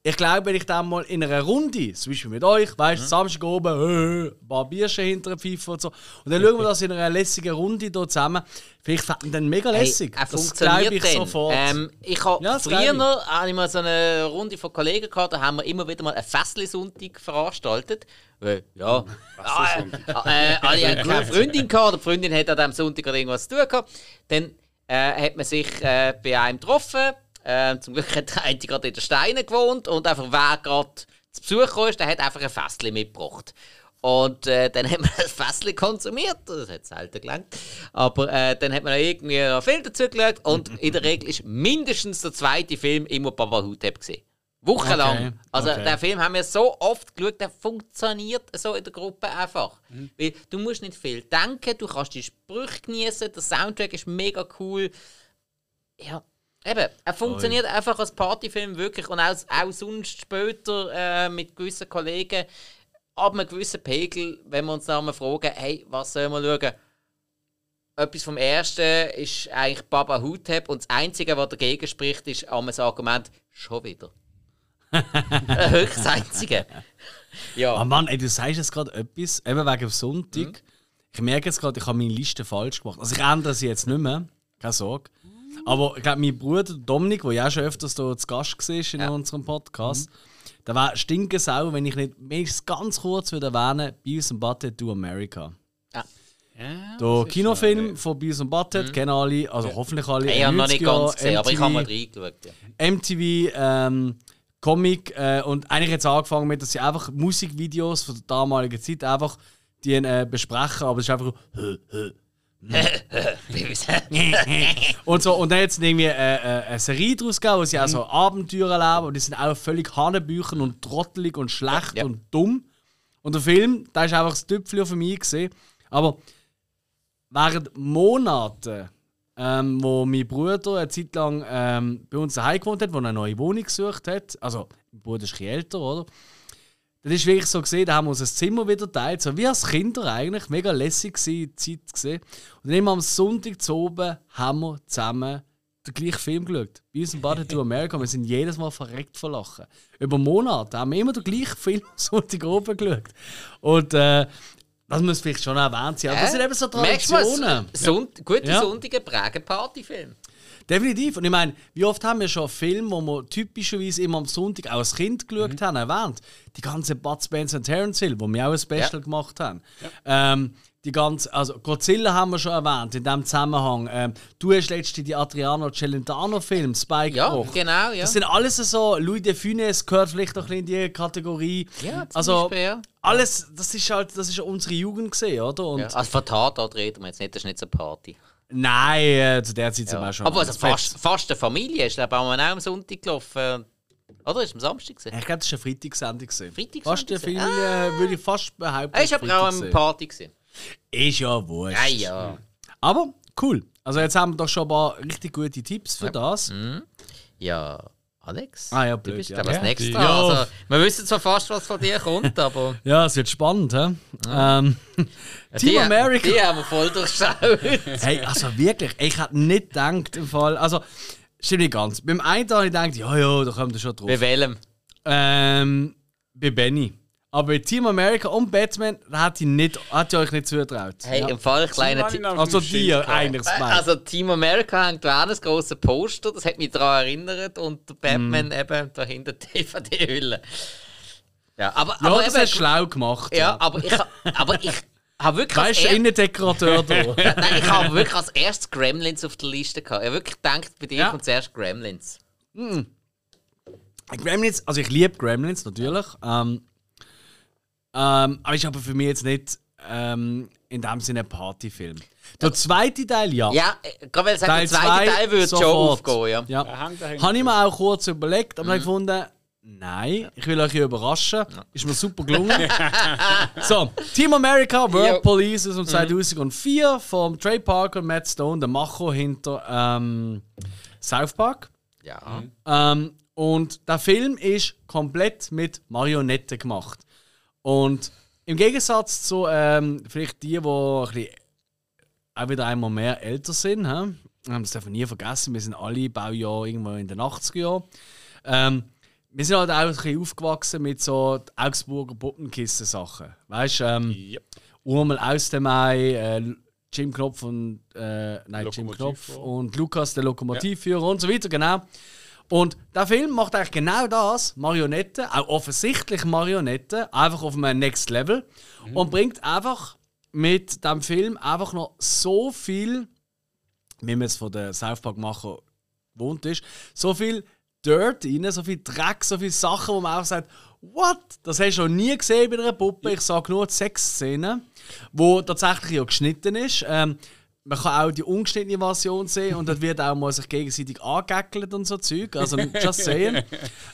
Ich glaube, wenn ich dann mal in einer Runde, zum Beispiel mit euch, weißt du, Mhm. Samstag oben, äh, ein paar Bierchen hinter dem Pfeife und so, und dann schauen wir das in einer lässigen Runde hier zusammen, vielleicht fände dann mega lässig. Hey, er das funktioniert glaube ich dann. sofort. Ähm, ich habe Ja, früher glaube habe ich mal so eine Runde von Kollegen gehabt, da haben wir immer wieder mal einen Festli-Sonntag veranstaltet. Weil, ja, ah, äh, alle hatten keine Freundin gehabt, oder die Freundin hat an diesem Sonntag irgendwas zu tun gehabt. Dann äh, hat man sich äh, bei einem getroffen. Äh, zum Glück hat der eine gerade in den Steinen gewohnt und einfach wer gerade zu Besuch kam, der hat einfach ein Festli mitgebracht. Und äh, dann hat man das Fässchen konsumiert. Das hat selten gelangt. Aber äh, dann hat man irgendwie einen Film dazu geschaut. Und in der Regel ist mindestens der zweite Film immer Baba Hutep gesehen. Wochenlang. Okay, Also okay. den Film haben wir so oft geschaut, der funktioniert so in der Gruppe einfach. Mhm. Weil du musst nicht viel denken, du kannst die Sprüche genießen, der Soundtrack ist mega cool. Ja, eben, er funktioniert einfach als Partyfilm wirklich und auch, auch sonst später äh, mit gewissen Kollegen ab einem gewissen Pegel, wenn wir uns dann mal fragen, hey, was sollen wir schauen? Etwas vom Ersten ist eigentlich Baba Hutep und das Einzige, was dagegen spricht, ist das Argument, schon wieder. Höchst das Einzige. Ja. Ah Mann, ey, du sagst jetzt gerade etwas, eben wegen dem Sonntag. Mhm. Ich merke jetzt gerade, ich habe meine Liste falsch gemacht. Also ich ändere sie jetzt nicht mehr, keine Sorge. Aber ich glaube, mein Bruder Dominik, der ja auch schon öfters hier zu Gast war in Ja. unserem Podcast, der war stinkesau, wenn ich nicht wenigstens ganz kurz würde erwähnen, uns im Bad to America. Ja. Der Kinofilm von Beavis und Butthead kennen alle, also hoffentlich alle. Ich habe noch 90er nicht ganz gesehen, aber ich habe mal MTV reingeschaut. Ja. MTV ähm, Comic äh, und eigentlich jetzt angefangen mit, dass sie einfach Musikvideos von der damaligen Zeit einfach die äh, besprechen, aber es ist einfach so, und so und dann jetzt irgendwie äh, äh, eine Serie gegeben, wo sie auch so Abenteuer erleben und die sind auch völlig Hanebüchen und trottelig und schlecht Ja. und dumm. Und der Film, da ist einfach das Tüpfchen für mich gesehen. Aber während Monaten, ähm, wo mein Bruder eine Zeit lang ähm, bei uns daheim gewohnt hat, wo er eine neue Wohnung gesucht hat, also mein Bruder ist ein bisschen älter, oder? Das ist wirklich so gesehen, da haben wir uns ein Zimmer wieder geteilt, so wie als Kinder eigentlich, mega lässig gewesen, die Zeit gesehen. Und dann immer am Sonntag zu oben haben wir zusammen den gleichen Film geschaut. Bei uns in Bad to America, wir sind jedes Mal verreckt vor Lachen. Über Monate haben wir immer den gleichen Film am Sonntag oben geschaut. Und äh, das muss vielleicht schon erwähnt sein. Aber das sind eben so Merkst du Traditionen. Sonnt gute Ja. Sonntage prägen Partyfilm. Definitiv. Und ich meine, wie oft haben wir schon Filme, wo wir typischerweise immer am Sonntag auch als Kind geschaut haben, erwähnt. Die ganze Bud Spencer und Terence Hill, wo wir auch ein Special Ja. gemacht haben. Ähm, die ganze, also Godzilla haben wir schon erwähnt in diesem Zusammenhang. Ähm, du hast letztens die Adriano Celentano-Film, Spike Ja, Koch. genau, ja. Das sind alles so, Louis de Funès gehört vielleicht noch ein bisschen in die Kategorie. Ja, zum also, Beispiel, ja. alles, das ist halt, das ist unsere Jugend gesehen, oder? Und ja. Also von Tatort reden wir jetzt nicht, das ist nicht so eine Party. Nein, äh, zu der Zeit sind wir schon. Aber also fast, fast eine Familie ist, glaube ich, auch am Sonntag gelaufen. Oder ist es am Samstag gewesen? Ich glaube, das war eine Freitagssendung. Freitagssendung Fast eine? Familie, würde ich fast behaupten. Er ist aber auch gewesen. Party gewesen. Ist ja wurscht. Ja, ja. Aber cool. Also jetzt haben wir doch schon ein paar richtig gute Tipps für das. Ja, Alex? Ah ja, Du blöd, bist, ja. ich, als Ja. Ja. Also, wir wissen zwar fast, was von dir kommt, aber... Ja, es wird spannend, hä? Ähm, Team die, America. Die haben wir voll durchschaut. Hey, also wirklich, ich hätte nicht gedacht, im Fall. Also, stimmt nicht ganz. Beim einen habe ich gedacht, ja, ja, da kommt er schon drauf. Bei welchem? Ähm, bei Benny. Aber Team America und Batman, da hätte ich, nicht, hätte ich euch nicht zugetraut. Hey, ja. im Fall kleiner Habe ich Tipp. noch auf Also dir eigentlich. Also Team America hängt da auch ein grosses Poster, das hat mich daran erinnert und der Batman Mhm. eben dahinter die DVD-Hülle. Ja, aber, ja, aber das eben, hast schlau gemacht. ja, aber ich, aber ich habe wirklich Weißt du, Innendekorateur da. Nein, ich habe wirklich als erstes Gremlins auf der Liste gehabt. Ich habe wirklich gedacht, bei dir Ja. kommt zuerst Gremlins. Gremlins, also ich liebe Gremlins natürlich. Ähm, ähm, aber ist aber für mich jetzt nicht ähm, in dem Sinne ein Partyfilm. Der zweite Teil, ja. Ja, gerade weil ich sagen, der zweite zwei Teil würde schon aufgehen. Ja. ja. Habe ich mir auch kurz überlegt, aber Mhm. dann gefunden, nein, ich will euch hier überraschen. Ist mir super gelungen. so, Team America, World Jo. Mhm. Police aus dem 2004 vom Trey Parker und Matt Stone, der Macher hinter ähm, South Park. ja. Ähm, und der Film ist komplett mit Marionetten gemacht. Und im Gegensatz zu ähm, vielleicht die, die ein bisschen auch wieder einmal mehr älter sind? Ähm, das darf man nie vergessen, wir sind alle Baujahr irgendwo in den 80er Jahren. Ähm, wir sind halt auch ein bisschen aufgewachsen mit so Augsburger Puppenkissen-Sachen. Weißt du, ähm, Ja. Urmel aus dem Ei, äh, Jim Knopf und äh, nein, Jim Knopf und Lukas, der Lokomotivführer und so weiter, genau. Und der Film macht eigentlich genau das, Marionetten, auch offensichtlich Marionetten, einfach auf einem Next Level und bringt einfach mit dem Film einfach noch so viel, wie man es von der South Park Macher gewohnt ist, so viel Dirt rein, so viel Dreck, so viele Sachen, wo man auch sagt, what? Das hast du noch nie gesehen bei einer Puppe. Ich sage nur die Sexszene, wo tatsächlich ja geschnitten ist. Ähm, man kann auch die ungeschnittene Version sehen und dort wird auch mal sich gegenseitig angegackelt und so Zeug. Also just saying.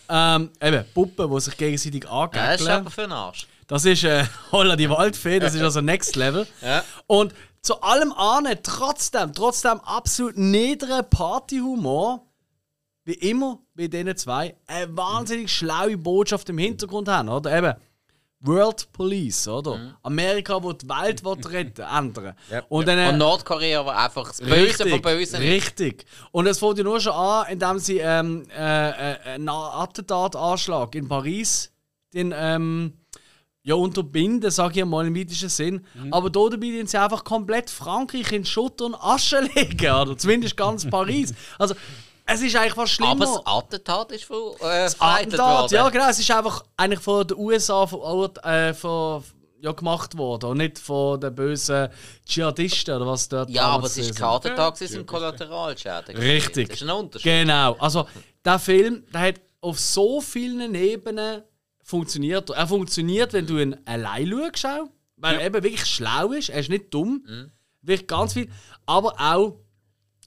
ähm, eben, Puppen, die sich gegenseitig Ja, das ist aber für den Arsch. Das ist äh, Holla die Waldfee, das ist also Next Level. Ja. Und zu allem ahnen, trotzdem, trotzdem absolut niederen Partyhumor, wie immer bei diesen zwei, eine wahnsinnig schlaue Botschaft im Hintergrund haben, oder? Eben, World Police, oder? Amerika, wo die Welt will retten ändern. Und dann, äh, Und Nordkorea war einfach das Böse von Bösen. Richtig. Und es fängt ja nur schon an, indem sie ähm, äh, äh, einen Attentatanschlag in Paris den, ähm, ja, unterbinden, sage ich mal im weitesten Sinn. Mhm. Aber da dabei tun sie einfach komplett Frankreich in Schutt und Asche legen. Oder zumindest ganz Paris. Also, es ist eigentlich fast schlimmer. Aber das Attentat ist von äh, Attentat, ja genau, es ist einfach eigentlich von den USA verort, äh, ver, ja gemacht worden und nicht von den bösen Dschihadisten oder was dort Ja, aber es ist. Katertag, Ja, es sind ja. Kollateralschäden. Richtig. Das ist ein Unterschied. Genau. Also, der Film, der hat auf so vielen Ebenen funktioniert. Er funktioniert, wenn du ihn allein schaust, auch, weil er eben wirklich schlau ist. Er ist nicht dumm. Wirklich ganz viel. Aber auch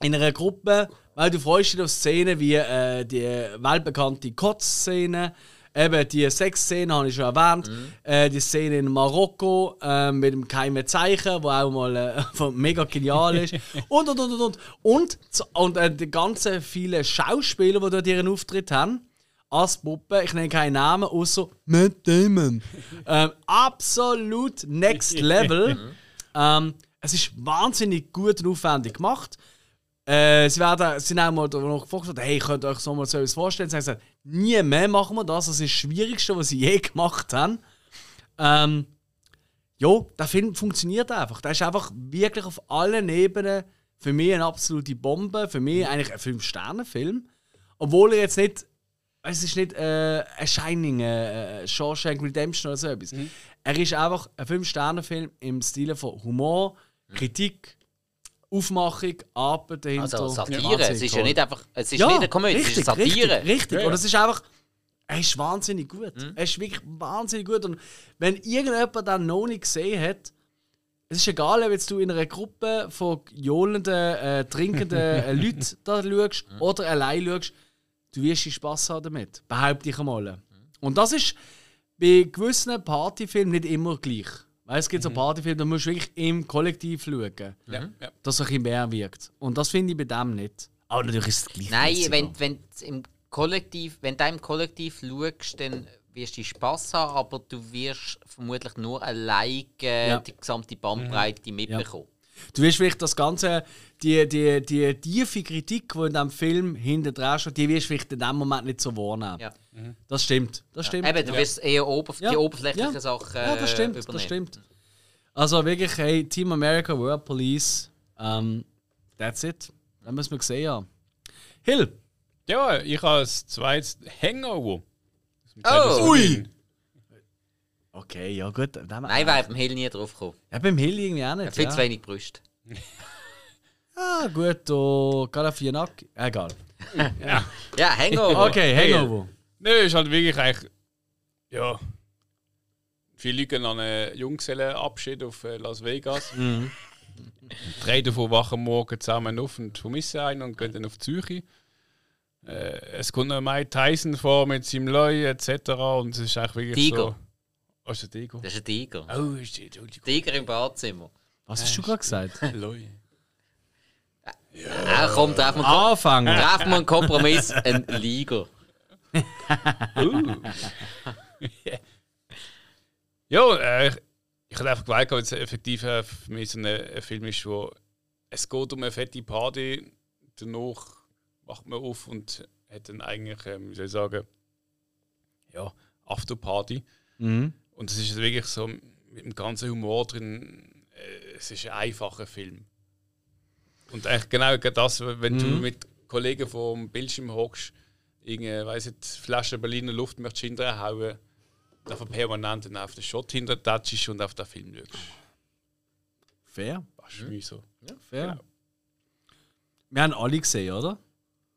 in einer Gruppe, weil du freust dich auf Szenen wie äh, die weltbekannte Kotz-Szene. Eben die Sexszene habe ich schon erwähnt. Äh, die Szene in Marokko äh, mit dem geheimen Zeichen, wo auch mal äh, mega genial ist. und und und und und. Und, und äh, die ganzen vielen Schauspieler, die dort ihren Auftritt haben, als Puppe, ich nenne keinen Namen, außer Matt Damon. ähm, absolut next level. ähm, es ist wahnsinnig gut und aufwendig gemacht. Äh, sie werden, sind auch mal noch gefragt, hey, könnt ihr euch so mal so etwas vorstellen? Sie haben gesagt, nie mehr machen wir das. Das ist das Schwierigste, was sie je gemacht haben. Ähm, ja, der Film funktioniert einfach. Der ist einfach wirklich auf allen Ebenen für mich eine absolute Bombe. Für mich eigentlich ein Fünf-Sterne-Film. Obwohl er jetzt nicht, es ist nicht äh, ein Shining, äh, äh, Shawshank Redemption oder so etwas. Er ist einfach ein Fünf-Sterne-Film im Stile von Humor, Kritik, Aufmachung, Arbeit dahinter. Also Satire, Wahnsinnig es ist ja nicht einfach, es ist nicht eine Komödie, es ist eine Satire. Richtig, richtig. Ja, Und ja. es ist einfach, er ist wahnsinnig gut. Er ist wirklich wahnsinnig gut. Und wenn irgendjemand den noch nicht gesehen hat, es ist egal, ob jetzt du in einer Gruppe von johlenden, äh, trinkenden äh, Leuten da schaust oder allein schaust, du wirst Spass haben damit. Behaupte ich einmal. Und das ist bei gewissen Partyfilmen nicht immer gleich. Weil es gibt so Partyfilme, da musst du wirklich im Kollektiv schauen, Ja, ja. dass es ein bisschen mehr wirkt. Und das finde ich bei dem nicht. Aber natürlich ist es gleich. Nein, witziger. wenn, wenn du im Kollektiv, wenn du im Kollektiv schaust, dann wirst du Spass haben, aber du wirst vermutlich nur alleine Ja. die gesamte Bandbreite mitbekommen. Du wirst vielleicht das Ganze, die, die, die tiefe Kritik, die in diesem Film hinten dran steht, die wirst du vielleicht in dem Moment nicht so wahrnehmen. Ja. Das stimmt. Das stimmt. Eben, du wirst eher oberf Ja. die oberflächlichen Ja. Sachen ja, das stimmt. äh, Das übernehmen. stimmt. Also wirklich, hey, Team America, World Police, ähm, that's it. Dann müssen wir gesehen haben. Hill, Ja, ich habe als zweites Hangover. Oh! Ui! Okay, ja gut. Nein, wäre beim Hill nie drauf gekommen. Ja, beim Hill irgendwie auch nicht. Viel ja. zu wenig Brüste. Ah, gut, da Galafianak. Egal. Ja, Hangover. Okay, Hangover. Nö, ist halt wirklich eigentlich. Ja. Viele Leute gehen an einen Junggesellenabschied auf äh, Las Vegas. Drei davon wachen morgen zusammen auf und vermissen einen und gehen dann auf die Suche. Äh, es kommt noch Mike Tyson vor mit seinem Leu etc. Und es ist eigentlich wirklich Tiger. so. Also Tiger. Das ist ein Tiger. Oh, ist die Entschuldigung. Tiger im Badzimmer. Was hast du gerade gesagt? Leu. Ah, komm, treffen wir, Anfangen. treffen wir einen Kompromiss. Ein Liger. Ja, äh, ich, hatte einfach gemerkt, dass es effektiv äh, für mich so ein, ein Film ist, wo es geht um eine fette Party, danach wacht man auf und hat dann eigentlich, ähm, wie soll ich sagen, ja, Afterparty. Mhm. Und es ist wirklich so mit dem ganzen Humor drin, äh, es ist ein einfacher Film. Und eigentlich genau das, wenn du mit Kollegen vom Bildschirm hockst, irgendwie, weiss nicht, Flasche Berliner Luft möchtest hinterhauen, einfach permanent dann auf den Shot hinter touchst und auf den Film schaust. Fair. Das ist mich so. Fair. Genau. Wir haben alle gesehen, oder?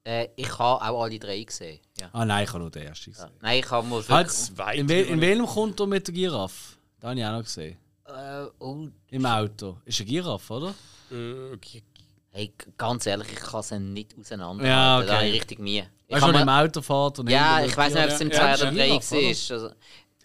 Äh, ich habe auch alle drei gesehen. Ja. Ah nein, ich habe nur den ersten gesehen. Nein, ich habe mal Halt. Weit in, wel in welchem kommt er mit der Giraffe? Den habe ich auch noch gesehen. Äh, oh, Im Auto. Ist eine Giraffe, oder? Äh, okay. Hey, ganz ehrlich, ich kann sie nicht auseinander. Ja, Da habe okay. ich richtig Mühe. Ich Weißt du, wenn mal- im Auto fährt und ja, ich weiß nicht, ob es im Ja, 2 ja, oder ja, 3 Giraffe, oder? war. Also,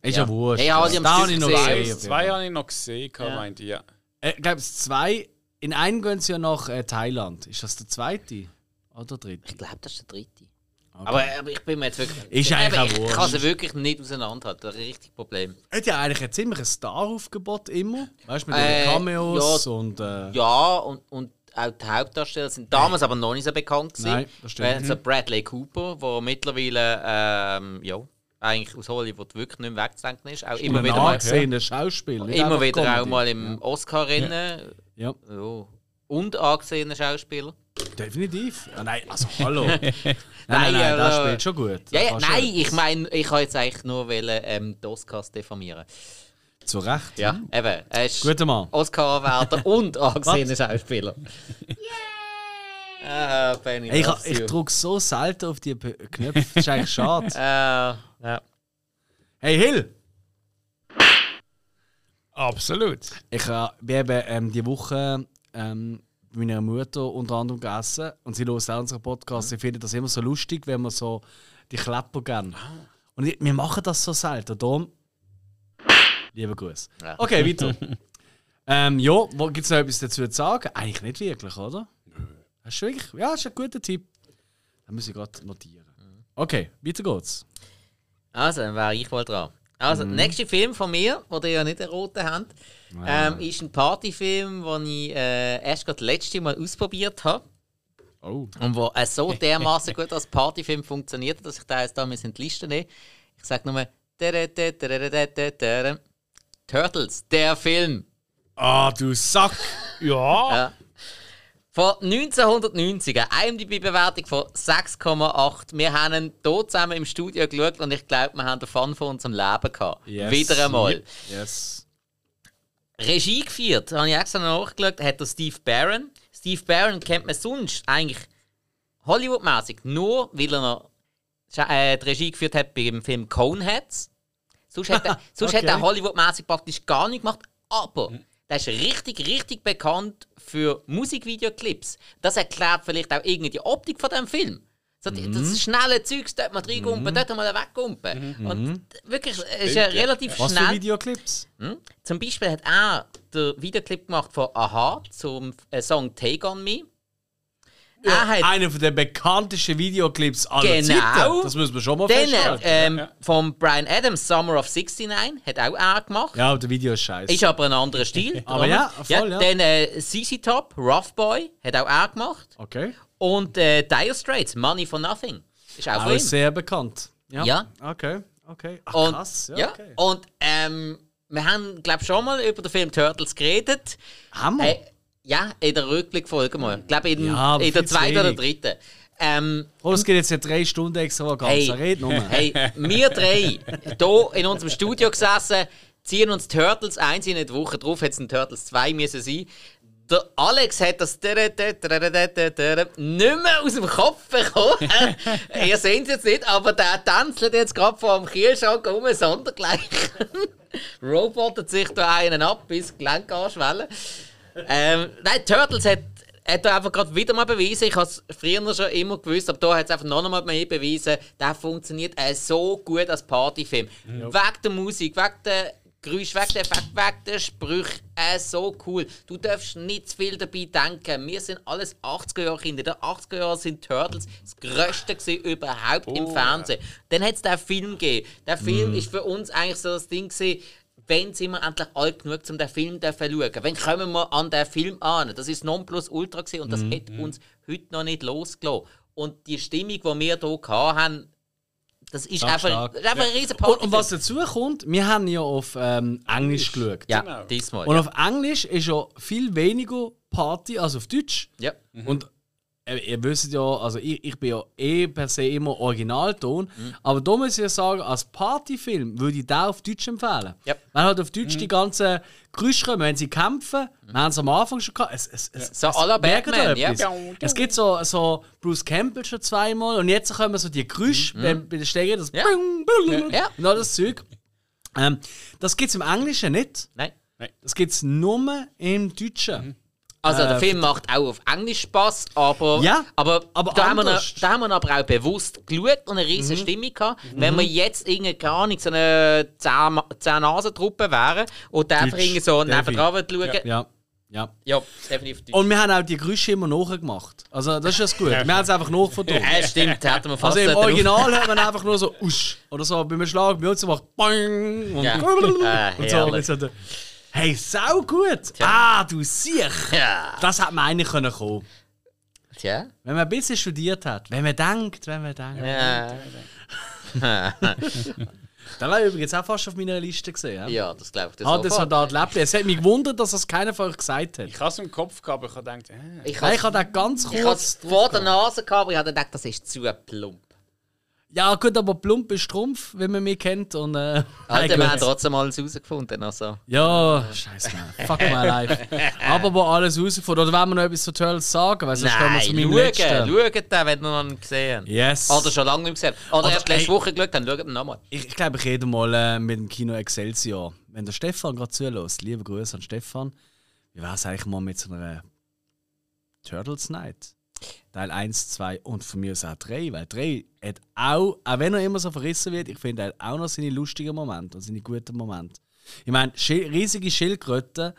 Ist Ja. ja wurscht. Hey, haben Da es habe ich noch gesehen. gesehen. Zwei, auf jeden zwei Fall. habe ich noch gesehen, Ja. meinte ich, ja. Äh, Ich glaube, es zwei. In einem gehen sie ja nach äh, Thailand. Ist das der zweite? Oder der dritte? ich glaube, das ist der dritte. Okay. Aber, aber ich bin mir jetzt wirklich. Ist eigentlich Ich wurscht. kann sie wirklich nicht auseinanderhalten. Das ist ein richtiges Problem. Er hat ja eigentlich ein ziemliches Star-Aufgebot immer. Weißt du, mit Äh, den Cameos und. Äh, Ja, und, und auch die Hauptdarsteller sind damals aber noch nicht so bekannt gewesen. Nein, das stimmt. Weil So Bradley Cooper, der mittlerweile ähm, ja, eigentlich aus Hollywood wirklich nicht mehr wegzudenken ist. Auch immer wieder mal, angesehener Schauspieler. immer wieder auch Comedy. mal im Oscar-Rennen. Ja, Ja. Und angesehener Schauspieler. definitiv. Ja, nein, also hallo. nein, nein, nein, der also- spielt schon gut. Ja, ja, Kannst nein, ich meine, ich habe jetzt eigentlich nur wollen, ähm, die Oscars diffamieren. Zu Recht. Ja, eben. Er ist Guter Mann. Oscar-Anwärter und angesehener Schauspieler. Ah, Benny, Hey, ich, ich drücke so selten auf die Knöpfe. Das ist eigentlich schade. Äh, ja. Hey Hill! Absolut. Ich äh, wir haben ähm, die Woche ähm, bei meiner Mutter unter anderem gegessen und sie hört auch unseren Podcast. Sie findet das immer so lustig, wenn wir so die Klepper gern. Und ich, wir machen das so selten. Darum, lieber Gruß. Ja. Okay, weiter. ähm, ja, gibt es noch etwas dazu zu sagen? Eigentlich nicht wirklich, oder? Hast du wirklich? Ja, das ist ein guter Tipp. Dann muss ich gerade notieren. Okay, weiter geht's. Also, dann wäre ich wohl dran. Also, der nächste Film von mir, den ihr ja nicht erraten habt, ähm, ist ein Partyfilm, den ich äh, erst gerade das letzte Mal ausprobiert habe. Oh. Und wo äh, so dermaßen gut als Partyfilm funktioniert, dass ich da jetzt da in die Liste nehme. Ich sage nur Turtles, der Film. Ah, du Sack! Ja. Ja. Von 1990, eine IMDb-Bewertung von 6,8. Wir haben ihn hier zusammen im Studio geschaut und ich glaube, wir haben den Fun von unserem Leben gehabt. Yes. Wieder einmal. Yes. Regie geführt, habe ich extra nachgeschaut, hat der Steve Barron. Steve Barron kennt man sonst eigentlich Hollywood-mäßig nur, weil er noch äh, die Regie geführt hat beim Film Coneheads. Sonst hat er, sonst hat Okay. er Hollywood-mäßig praktisch gar nichts gemacht, aber der ist richtig, richtig bekannt für Musikvideoclips. Das erklärt vielleicht auch irgendwie die Optik von dem Film. So, die- Das schnelle Zeugs, dort mal reingumpen, dort mal weggumpen. Und wirklich, es ist ja relativ Was schnell. für Videoclips? Hm? Zum Beispiel hat er den Videoclip gemacht von Aha zum äh, Song Take On Me. Er hat Einer von den bekanntesten Videoclips aller Genau. Zeiten. Das müssen wir schon mal dann festhalten. ähm, von Brian Adams Summer of 69 hat auch er gemacht. Ja, der Video ist scheiße. Ist aber ein anderer Stil. Aber ja, voll, ja. Dann äh, CC Top, Rough Boy, hat auch er gemacht. Okay. Und äh, Dire Straits, Money for Nothing. Ist auch Auch von ihm. sehr bekannt. Ja. Ja. Okay, okay. Ach, Und, krass. Ja, ja, okay. und ähm, wir haben, glaube ich, schon mal über den Film Turtles geredet. Hammer. Äh, ja, in der Rückblickfolge mal. Ich glaube, in, Ja, in der zweiten oder dritten. Ähm, Oh, es geht jetzt ja drei Stunden extra ganz. hey, Red hey, wir drei, hier in unserem Studio gesessen, ziehen uns Turtles eins in die Woche drauf, hätte es ein Turtles 2 müssen sein. Der Alex hat das nicht mehr aus dem Kopf bekommen. Ihr seht es jetzt nicht, aber der tänzelt jetzt gerade vor dem Kühlschrank um, sondergleichen. Robotet sich da einen ab, bis die Gelenke anschwellen. Ähm, nein, Turtles hat, hat da einfach gerade wieder mal bewiesen. Ich habe es früher schon immer gewusst, aber da hat es einfach noch einmal mehr bewiesen. Der funktioniert äh, so gut als Partyfilm. Wegen der Musik, wegen der Geräusch, wegen der Effekt, wegen der Sprüche. Äh, so cool. Du darfst nicht zu viel dabei denken. Wir sind alles 80er-Jahre-Kinder. In den 80er-Jahren sind Turtles das Größte gewesen überhaupt im Fernsehen. Dann hat es den Film gegeben. Der Film ist für uns eigentlich so das Ding gewesen, wenn sind wir endlich alt genug, um den Film zu schauen? Wenn kommen wir an den Film an? Das ist Nonplusultra gewesen und das Mhm. hat uns heute noch nicht losgelassen. Und die Stimmung, die wir hier haben, das ist Stark, einfach, stark. das ist einfach ein riesen Und, Party. und was dazu kommt, wir haben ja auf ähm, Englisch geschaut. Ja, Genau. diesmal. Und ja. auf Englisch ist ja viel weniger Party als auf Deutsch. ja. Und äh, ihr wisst ja, also ich, ich bin ja eh per se immer Originalton, Mhm. aber da muss ich ja sagen, als Partyfilm würde ich den auf Deutsch empfehlen. Ja. Wenn halt auf Deutsch die ganzen Geräusche kommen, wenn sie kämpfen, wir haben es am Anfang schon gehabt, es, es, es, So es à la merkt Batman, ja. Es gibt so, so Bruce Campbell schon zweimal und jetzt kommen so die Geräusche bei, bei den Stegen, das Mhm. Ja. Bing, Bing, Ja. und all das Zeug. Ähm, das gibt es im Englischen nicht. Nein. Das gibt es nur im Deutschen. Also der Äh, Film macht auch auf Englisch Spaß, aber, Ja, aber, aber da, haben wir, da haben wir aber auch bewusst geschaut und eine riesige Stimmung gehabt. Wenn wir jetzt irgendwie gar Ahnung, so eine Zehn-Nasen-Truppe wären und der irgendwie so nebendran schauen, ja. Ja. Ja. ja, definitiv. Und wir haben auch die Geräusche immer nachgemacht. Also das ist das gut. Wir haben es einfach nachverdrückt. Ja, stimmt, hätten wir fast Also im Original hört man einfach nur so usch. Oder so beim Schlag bei uns macht Boing und, Ja. und so. herrlich. Hey, sau gut! Ah, du siehst! Ja. Das hätte man eigentlich können kommen. Tja. Wenn man ein bisschen studiert hat. Wenn man denkt, wenn man denkt. Ja, Der war übrigens auch fast auf meiner Liste gesehen. Ja? ja das glaube ich. Das Ah, das hat da lebt. Es hat mich gewundert, dass das keiner von euch gesagt hat. Ich habe es im Kopf gehabt, aber ich habe gedacht, äh. Ich Nein, habe ich habe ganz es kurz. vor der Nase gehabt, aber ich habe gedacht, das ist zu plump. Ja, gut, aber plump ist Trumpf, wenn man mich kennt. Und, äh, Alter, nein, wir haben trotzdem alles herausgefunden. Also. Ja, scheiße. Fuck my life. Aber wo alles rausgefunden. Oder wollen wir noch etwas zu Turtles sagen? Weil sonst kommen wir Nein, zu schauen, letzten. schauen den, wenn ihr noch nicht gesehen. Yes. Oder schon lange nicht gesehen Oder, Oder, erst letzte ey. Woche geschaut, dann schaut ihn nochmal. Ich, ich glaube, ich rede mal äh, mit dem Kino Excelsior. Wenn der Stefan gerade zulässt, liebe Grüße an Stefan. Wie wäre es eigentlich mal mit so einer Turtles Night? Teil 1, 2 und von mir aus auch 3. Weil 3 hat auch, auch wenn er immer so verrissen wird, ich finde, er hat auch noch seine lustigen Momente und seine guten Momente. Ich meine, riesige Schildkröten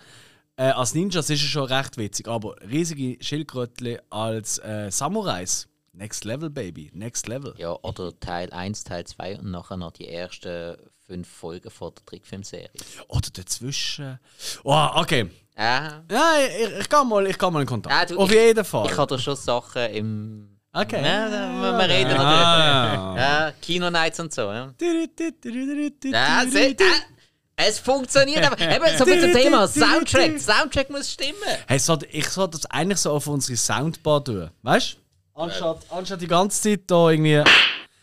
äh, als Ninjas ist es schon recht witzig, aber riesige Schildkröten als äh, Samurais, next level, baby, next level. Ja, oder Teil 1, Teil 2 und nachher noch die ersten fünf Folgen von der Trickfilmserie. Oder dazwischen. Oh, okay. Ah, Ja, ich, ich, kann mal, ich kann mal in Kontakt. Ah, du, Auf ich- jeden Fall. ich habe da schon Sachen im. Okay. Ja, wir, wir reden. Ah. Ja, Kino-Nights und so. Ja, ja Ja, se- ah, es funktioniert aber. Eben, so wie zum Thema Soundtrack. Soundtrack muss stimmen. Hey, so, ich sollte das eigentlich so auf unsere Soundbar tun. Weißt du? Anstatt, anstatt die ganze Zeit da irgendwie.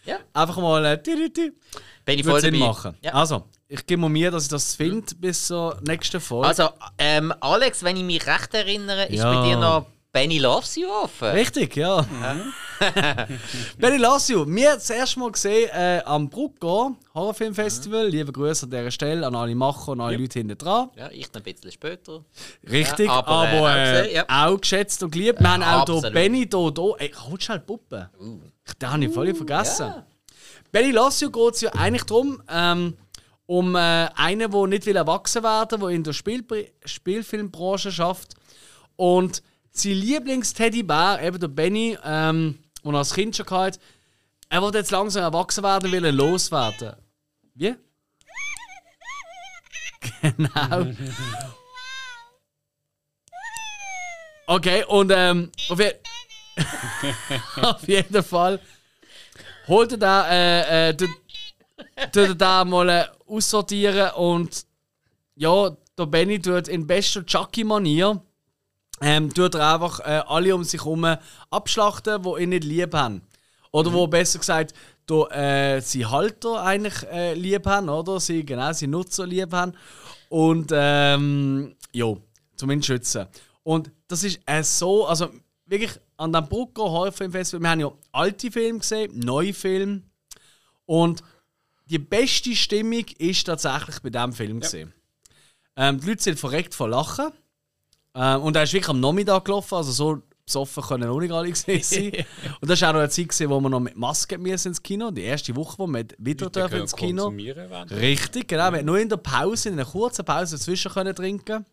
Ja. Einfach mal. Äh. Bin ich voll Sinn dabei. machen. Ja. Also, ich gebe mir Mühe, dass ich das finde bis zur nächsten Folge. Also, ähm, Alex, wenn ich mich recht erinnere, ist Ja. bei dir noch Benny Loves You offen. Richtig, ja. Benny Lassio, wir das erste Mal gesehen äh, am Brucko Horrorfilmfestival. Liebe Grüße an dieser Stelle an alle Macher und alle Leute hinten dran. Ja, ich noch ein bisschen später. Richtig, Ja, aber, aber, äh, äh, auch gesehen, auch geschätzt und geliebt. Wir haben auch hier. Benny hier, hier. Ey, halt schnell die Puppe. Ich Den habe ich völlig vergessen. ja. Benny Lassio geht es ja eigentlich darum, ähm, um äh, einen, der nicht will erwachsen werden will, der in der Spiel Spielfilmbranche schafft. Und sein Lieblingsteddybär, eben der Benny, ähm, den er als Kind schon hatte, er will jetzt langsam erwachsen werden, will er loswerden. Wie? Genau. Okay, und ähm, auf, je auf jeden Fall holt er da, äh, äh, da mal äh, aussortieren und ja, der Benny tut in bester Chucky-Manier ähm, tut er einfach äh, alle um sich herum abschlachten, die ihn nicht lieb haben. Oder wo besser gesagt, do, äh, sie Halter eigentlich äh, lieb haben, oder? Sie, genau, sie Nutzer lieb haben. Und ähm, ja, zumindest schützen. Und das ist äh, so, also wirklich an dem Brucker Horrorfilmfestival, wir haben ja alte Filme gesehen, neue Filme. Und die beste Stimmung ist tatsächlich bei diesem Film gesehen. Ähm, die Leute sind verreckt vor Lachen. Ähm, und er ist wirklich am Nachmittag gelaufen, also so besoffen können auch nicht alle gesehen sein. und das war auch noch eine Zeit, gewesen, wo wir noch mit Maske müssen ins Kino Die erste Woche, wo wir wieder Leute dürfen ins Kino Richtig, genau. Wir haben nur in der Pause, in einer kurzen Pause dazwischen können trinken.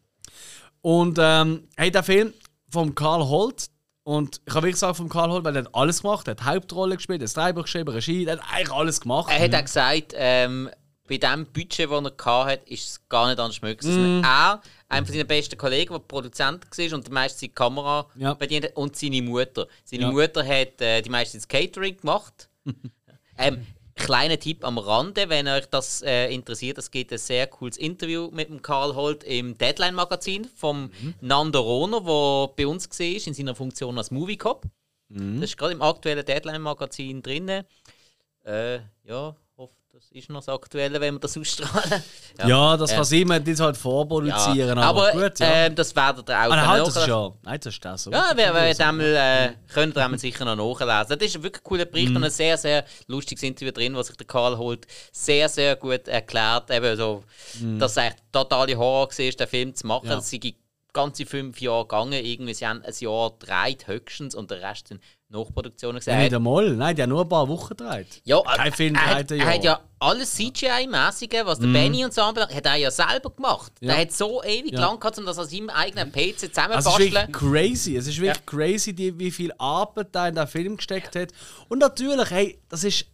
Und ähm, hey, der Film von Karl Holt, und ich habe wirklich gesagt von Karl Holt, weil er hat alles gemacht, er hat Hauptrolle gespielt, er hat Drehbuch geschrieben, Regie, er hat eigentlich alles gemacht. Er hat auch gesagt, ähm, bei dem Budget, das er hatte, ist es gar nicht anders möglich. Mm. Er, einer von seinen besten Kollegen, der Produzent war und die meiste die Kamera Ja. bedient hat, und seine Mutter. Seine Ja. Mutter hat äh, die meiste das Catering gemacht. ähm, kleiner Tipp am Rande, wenn euch das äh, interessiert, es gibt ein sehr cooles Interview mit dem Karl Holt im Deadline-Magazin vom Nando Rohner, der bei uns war in seiner Funktion als Movie Cop. Das ist gerade im aktuellen Deadline-Magazin drin. Äh, ja, ist noch das Aktuelle, wenn wir das ausstrahlen. ja, das äh, kann sein, man das halt vorproduzieren, aber, aber gut, ja. ähm, das werdet ihr auch ah, halt, das ja. Nein, das ist das so. Ja, wir, wir einmal, äh, könnt ihr sicher noch nachlesen. Das ist ein wirklich cooler Bericht und ein sehr, sehr lustiges Interview drin, was sich der Karl holt. Sehr, sehr gut erklärt. Eben so, dass es eigentlich totale Horror war, den Film zu machen. Ja. Es sind ganze fünf Jahre gegangen. Irgendwie, sie haben ein Jahr gedreht, höchstens, und der Rest sind Nachproduktionen Ja, nicht gesehen. einmal. Nein, die haben nur ein paar Wochen gedreht. Ja, Kein Film er, hat- er hat ja alles CGI-mäßige, was der Benny und so anbelangt, hat er ja selber gemacht. Ja. Der hat so ewig Ja. lang gehabt, um das an seinem eigenen PC Also es ist zusammenbasteln. wirklich crazy. Es ist wirklich crazy, die, wie viel Arbeit da in den Film gesteckt hat. Und natürlich, hey, das ist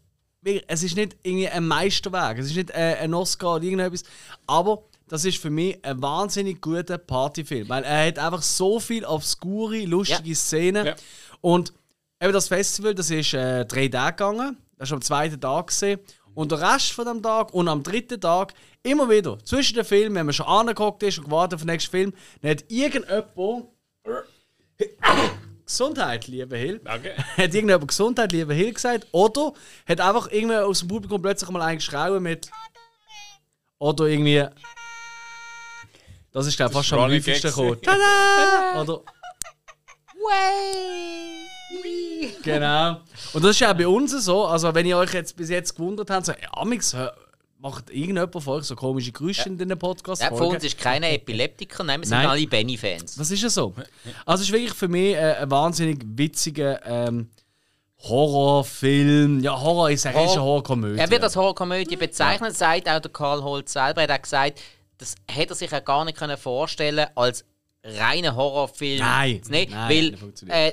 es ist nicht irgendwie ein Meisterwerk, es ist nicht äh, ein Oscar oder irgendetwas, aber das ist für mich ein wahnsinnig guter Partyfilm, weil er hat einfach so viel obskure, lustige Ja. Szenen Ja. und eben das Festival, das ist äh, drei Tage gegangen, das ist am zweiten Tag gesehen. Und der Rest von dem Tag und am dritten Tag immer wieder zwischen den Filmen, wenn man schon angeguckt ist und gewartet auf den nächsten Film, dann hat irgendjemand Gesundheit, lieber Hill. Danke. Hat irgendjemand Gesundheit, lieber Hill gesagt? Oder hat einfach irgendwer aus dem Publikum plötzlich mal eingeschrien mit. Oder irgendwie. Das ist dann fast am Running häufigsten gekommen. Tada! Oder. Way! Genau. Und das ist ja auch bei uns so. Also, wenn ihr euch jetzt bis jetzt gewundert habt, so, ja, Amix, macht irgendjemand von euch so komische Geräusche in den Podcast Ja, von uns ist keiner Epileptiker, nein, wir sind Nein. alle Benny-Fans. Das ist ja so. Also, es ist wirklich für mich äh, ein wahnsinnig witziger ähm, Horrorfilm. Ja, Horror ist eigentlich Horror- eine Horrorkomödie. Er wird als Horrorkomödie bezeichnet, sagt auch der Karl Holz selber. Er hat auch gesagt, das hätte er sich ja gar nicht können vorstellen als reiner Horrorfilm. Nein, nehmen, nein, weil nicht äh,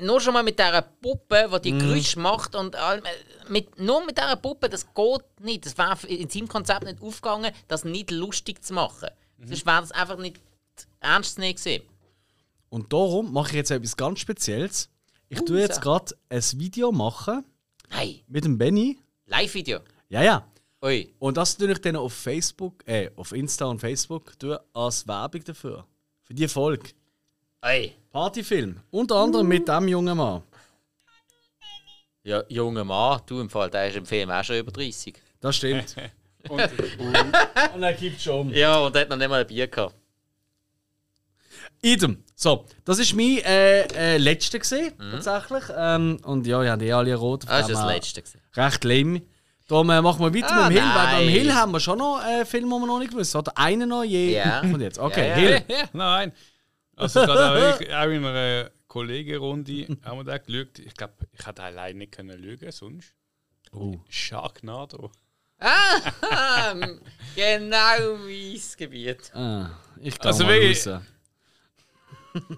nur schon mal mit dieser Puppe, die die Mhm. Geräusche macht und all- mit, nur mit dieser Puppe, das geht nicht. Das wäre in seinem Konzept nicht aufgegangen, das nicht lustig zu machen. Mhm. Sonst wäre das einfach nicht ernst zu nehmen gewesen. Und darum mache ich jetzt etwas ganz Spezielles. Ich tue jetzt gerade ein Video machen Nein, mit dem Benny. Live-Video. Ja, ja. Ui. Und das tue ich dann auf Facebook, äh, auf Insta und Facebook tue als Werbung dafür. Für die Folge. Ui. Partyfilm. Unter anderem mit dem jungen Mann. Ja, junger Mann, du im Fall, der ist im Film auch schon über 30. Das stimmt. Und und er gibt schon. Ja, und er hat noch nicht mal ein Bier gehabt. Idem. So, das ist mein äh, äh, letzter gesehen, tatsächlich. Ähm, und ja, ja, die alle rot. Mhm. Ah, das ist das Letzte. gewesen. Recht lame. Äh, machen wir weiter Ah, mit dem Hill, weil beim nein. Hill haben wir schon noch äh, Filme, die wir noch nicht wissen. Oder einen noch je. Ja. Und jetzt. Okay, Ja. Hill. ja, nein. Also gerade auch, auch in einer Kollegenrunde haben wir da geschaut. Ich glaube, ich hätte allein nicht können lügen sonst. Oh. Sharknado. Ah, genau mein Gebiet. Ah, ich kann Also.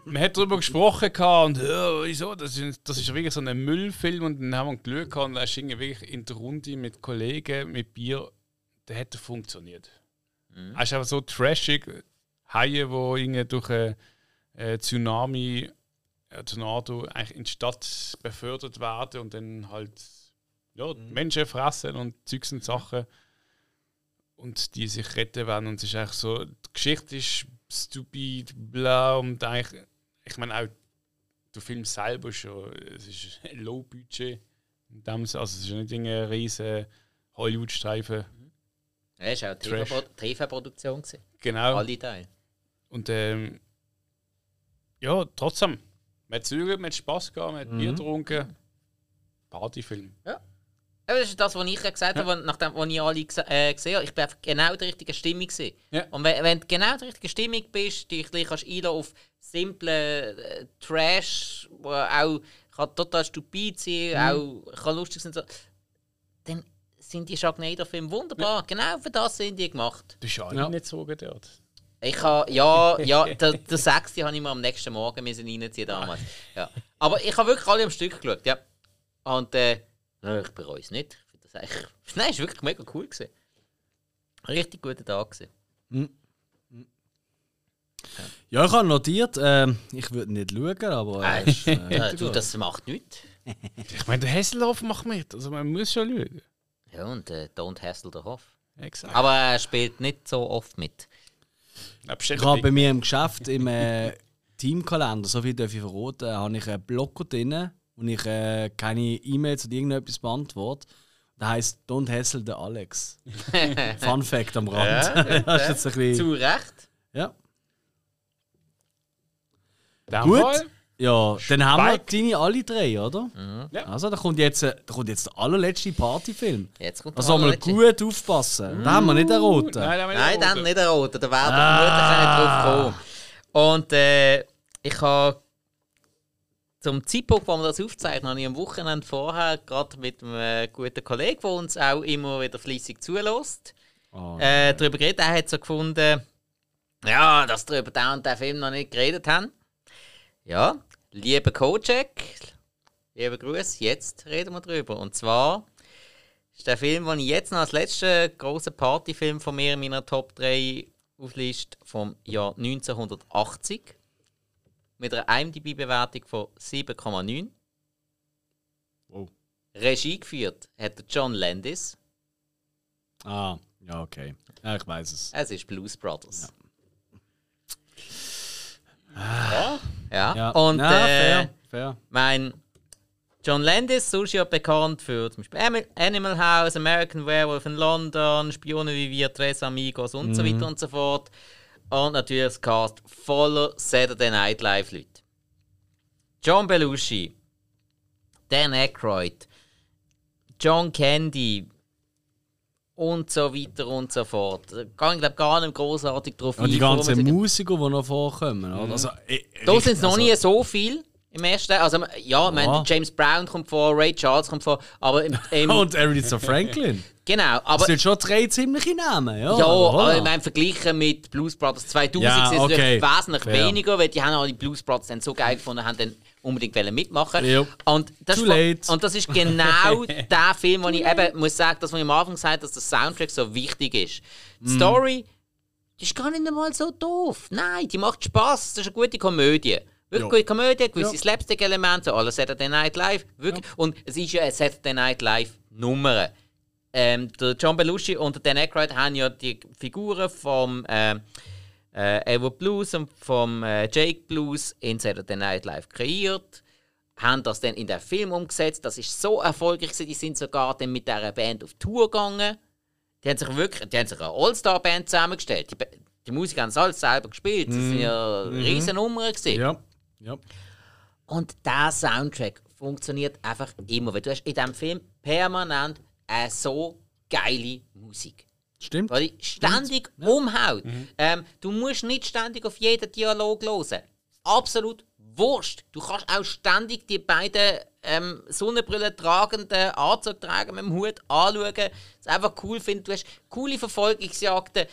Man hat darüber gesprochen und ja, wieso, das ist, das ist wirklich so ein Müllfilm und dann haben wir geschaut gehabt und da ist wirklich in der Runde mit Kollegen, mit Bier, der hätte funktioniert. Er ist aber so trashig, Haie, die irgendwie durch einen äh, Tsunami, äh, Tornado eigentlich in die Stadt befördert werden und dann halt ja, die Menschen fressen und Zeugs und Sachen und die sich retten werden und es ist eigentlich so, die Geschichte ist stupid, bla und eigentlich, ich meine auch der Film selber schon, es ist ein Low Budget, in dem Sinne, also es ist nicht ein riesen Hollywood-Streifen, Ja, ist auch eine TV-Produktion. genau. Alle Teile. Und ähm, ja, trotzdem, man hat zügelt, man hat Spass gehabt, man hat Bier getrunken, Partyfilm. Aber das ist das, was ich ja gesagt habe, nachdem was ich alle äh, gesehen habe. Ich bin einfach genau in der richtigen Stimmung. Gewesen. Ja. Und wenn, wenn du genau in der richtigen Stimmung bist, dich gleich kannst einlassen auf simple äh, Trash, wo auch kann total stupid sein, auch kann lustig sein, so, dann sind die Sharknado-Filme wunderbar. Genau für das sind die gemacht. Du bist ja, Ja. nicht so dort. Ich habe, ja, ja, der, der sechste habe ich mir am nächsten Morgen müssen reinziehen damals. Ja. Aber ich habe wirklich alle am Stück geschaut, ja. Und äh, nein, ich bereue es nicht. Ich finde das eigentlich, nein, es war wirklich mega cool. Gewesen. Richtig guter Tag. Gewesen. Ja, ich habe notiert, ähm, ich würde nicht schauen, aber. Äh, Äh, ist, äh, äh, du, das macht nichts. Ich meine, der Hesselhoff macht mit, also man muss schon schauen. Ja, und äh, Don't Hassle the Hoff. Exakt. Aber er spielt nicht so oft mit. ich habe bei mir im Geschäft im äh, Teamkalender, so viel darf ich verraten, habe ich einen Blocker drin, wo ich äh, keine E-Mails oder irgendetwas beantworte. Der heißt Don't Hassle the Alex. Fun Fact am Rand. das ist jetzt ein bisschen. Zu Recht. Ja. Dem Gut. Fall, Ja, dann haben wir Spike. deine alle drei, oder? Ja. Also, da kommt, jetzt, äh, da kommt jetzt der allerletzte Partyfilm. Jetzt kommt Also, mal gut aufpassen. Da haben wir nicht erraten. Nein, nein, Nein, dann nicht der Rote. Da werden Ah. wir vermutlich nicht drauf kommen. Und äh, ich habe zum Zeitpunkt, wo wir das aufzeichnen, habe ich am Wochenende vorher gerade mit einem guten Kollegen, der uns auch immer wieder fleissig zulässt, Oh, äh, darüber geredet. Er hat so gefunden, ja, dass wir über den und den Film noch nicht geredet haben. Ja, lieber Kojak, lieber Gruß, jetzt reden wir drüber. Und zwar ist der Film, den ich jetzt noch als letzten großen Partyfilm von mir in meiner Top 3 aufliste, vom Jahr 1980. Mit einer IMDb-Bewertung von 7,9. Wow. Regie geführt hat John Landis. Ah, ja, okay. Ja, ich weiß es. Es ist Blues Brothers. Ja. Ja. Ja. Und Ja, äh, fair, fair. Mein John Landis, sonst ja bekannt für zum Beispiel Animal House, American Werewolf in London, Spione wie wir, Tres Amigos und so weiter und so fort. Und natürlich das Cast voller Saturday Night Live Leute. John Belushi, Dan Aykroyd, John Candy und so weiter und so fort. Da ich glaube gar nicht großartig drauf Und die ganzen Musiker, die noch vorkommen. Oder? Also, äh, da richtig- sind es noch also- nie so viel im ersten. Also, ja, ich meine, Ja. James Brown kommt vor, Ray Charles kommt vor, aber im, im, Und Aretha Franklin. Genau, aber Das sind schon drei ziemliche Namen, ja. ja, oder? aber ich meine, verglichen mit Blues Brothers 2000 Ja, sind es okay. wesentlich Fair. weniger, weil die haben auch die Blues Brothers dann so geil gefunden, haben dann unbedingt mitmachen. Ja. Und das, Too ist, late. und das ist genau der Film, wo ich eben muss sagen, dass ich am Anfang gesagt habe, dass der Soundtrack so wichtig ist. Die Mm. Story die ist gar nicht einmal so doof. Nein, die macht Spaß. Das ist eine gute Komödie. Wirklich Ja. gute Komödie, gewisse Ja. Slapstick-Elemente, alle Saturday Night Live. Wirklich. Und es ist ja eine Saturday Night Live-Nummer. Ähm, der John Belushi und der Dan Aykroyd haben ja die Figuren vom ähm, äh, Evo Blues und vom äh, Jake Blues in Saturday Night Live kreiert. Haben das dann in den Film umgesetzt. Das ist so erfolgreich, gewesen, die sind sogar dann mit dieser Band auf Tour gegangen. Die haben sich wirklich, die haben sich eine All-Star-Band zusammengestellt. Die, die Musiker haben es alles selber gespielt. Das sind ja riesen Nummern gewesen. Ja. ja. Und der Soundtrack funktioniert einfach immer. Weil du hast in diesem Film permanent eine so geile Musik. Stimmt. Weil die ständig umhaut. Ähm, du musst nicht ständig auf jeden Dialog hören. Absolut wurscht. Du kannst auch ständig die beiden ähm, Sonnenbrillen tragenden Anzugträger mit dem Hut anschauen. Das einfach cool finden. Du hast coole Verfolgungsjagden.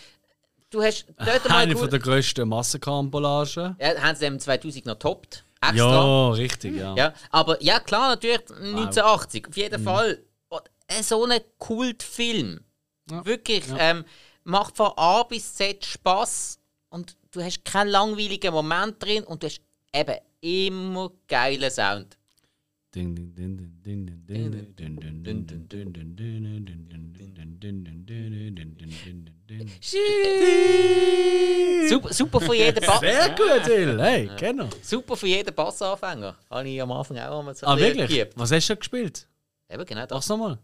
Du hast dort mal Eine cool, von der grössten Massenkarambolagen. ja, haben sie im 2000 noch toppt. Extra. Ja, richtig, ja. Ja, aber ja, klar, natürlich 1980, auf jeden Fall. Und, äh, so ein Kultfilm. Ja. Wirklich. Ja. Ähm, macht von A bis Z Spass. und du hast keinen langweiligen Moment drin und du hast eben immer geilen Sound. Super, super für jeden Bass. Sehr gut, Il. Hey, genau. Super für jeden Bassanfänger. Habe ich am Anfang auch einmal so Ah, wirklich? Gegeben. Was hast du schon gespielt? Eben, genau. Mach's nochmal.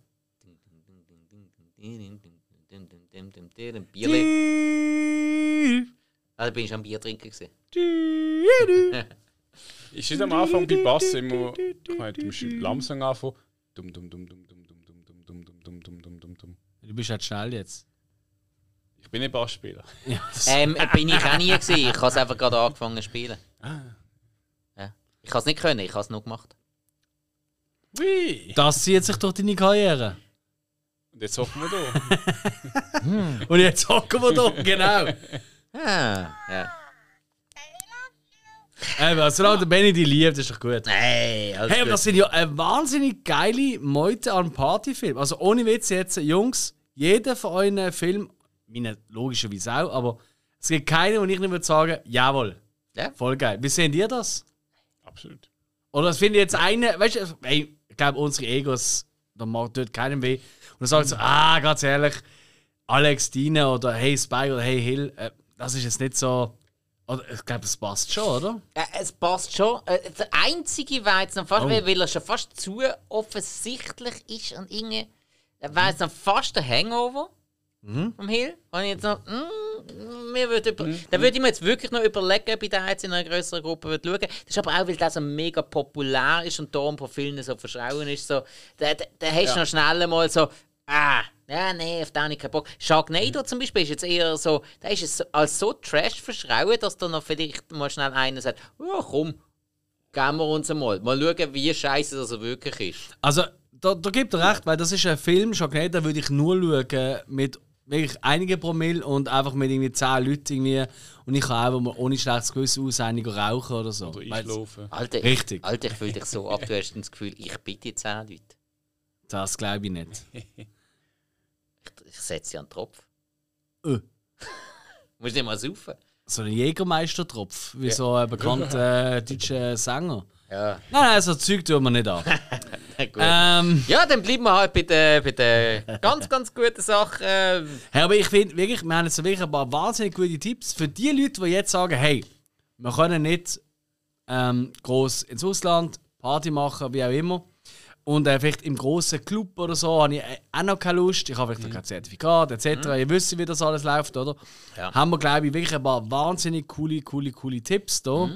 Bierli. Also bin ich am Bier trinken gewesen. Ist nicht am Anfang bei Bass immer. Ich meine, du musst langsam anfangen. Dum dum dum dum dum dum dum dum dum dum dum dum dum dum dum. Du bist halt schnell jetzt. Ich bin nicht Bassspieler. Ja, Ähm, bin ich auch nie gewesen. Ich habe es einfach gerade angefangen zu spielen. Ja. Ich habe es nicht können, ich habe es nur gemacht. Ui! Das zieht sich durch deine Karriere. Und jetzt hocken wir da. Und jetzt hocken wir da, genau. Ah, ja. Eben, solange der Benny die liebt, ist doch gut. Hey, alles Hey, aber gut. das sind ja eine wahnsinnig geile Meute an Partyfilmen. Also ohne Witz jetzt, Jungs, jeder von euren Film, meine logischerweise auch, aber es gibt keinen, wo ich nicht würde sagen, jawohl, Ja. voll geil. Wie sehen ihr das? Absolut. Oder das finde ich jetzt eine, weißt du, ey, ich glaube, unsere Egos, da macht dort keinem weh. Und dann sagt so, ah, ganz ehrlich, Alex, Dine oder hey Spike oder hey Hill, äh, das ist jetzt nicht so. Oder, ich glaube, das passt schon, oder? Äh, es passt schon. Äh, der einzige war jetzt noch fast, Oh. weil, er schon fast zu offensichtlich ist und irgendwie. Er war jetzt noch fast der Hangover Mhm. vom Hill. Und jetzt noch. Mm, mir würde über, Da würde ich mir jetzt wirklich noch überlegen, ob ich jetzt in einer größeren Gruppe würde schauen Das ist aber auch, weil der so mega populär ist und darum von vielen so verschrauen ist. So, da, da, da hast du noch schnell mal so. Ah, ja, nee, auf den habe ich keinen Bock. Sharknado zum Beispiel ist jetzt eher so, da ist es als so Trash verschrauen, dass da noch vielleicht mal schnell einer sagt, ja komm, geben wir uns einmal. Mal schauen, wie scheiße das wirklich ist. Also, da, da gibt er recht, weil das ist ein Film, da würde ich nur schauen mit wirklich einigen Promille und einfach mit irgendwie 10 Leuten irgendwie. Und ich kann einfach mal ohne schlechtes Gewissen aus einige rauchen oder so. Oder einschlafen. Alter, Richtig. Ich, Alter, ich fühle dich so ab, du hast das Gefühl, ich die 10 Leute. Das glaube ich nicht. Ich, ich setze sie an den Tropf. Äh. Musst nicht mal saufen. So ein Jägermeistertropf, wie so ein bekannter äh, deutscher Sänger. Ja, Nein, nein, so Zeug tun wir nicht an. gut. ähm, Ja, dann bleiben wir halt bei den, bei den ganz, ganz guten Sachen. Äh, hey, aber ich finde wirklich, wir haben jetzt wirklich ein paar wahnsinnig gute Tipps für die Leute, die jetzt sagen, hey, wir können nicht ähm, groß ins Ausland, Party machen, wie auch immer. Und äh, vielleicht im grossen Club oder so habe ich äh, auch noch keine Lust. Ich habe vielleicht noch kein Zertifikat etc. Ihr wisst, wie das alles läuft, oder? Ja. Haben wir, glaube ich, wirklich ein paar wahnsinnig coole, coole, coole Tipps da.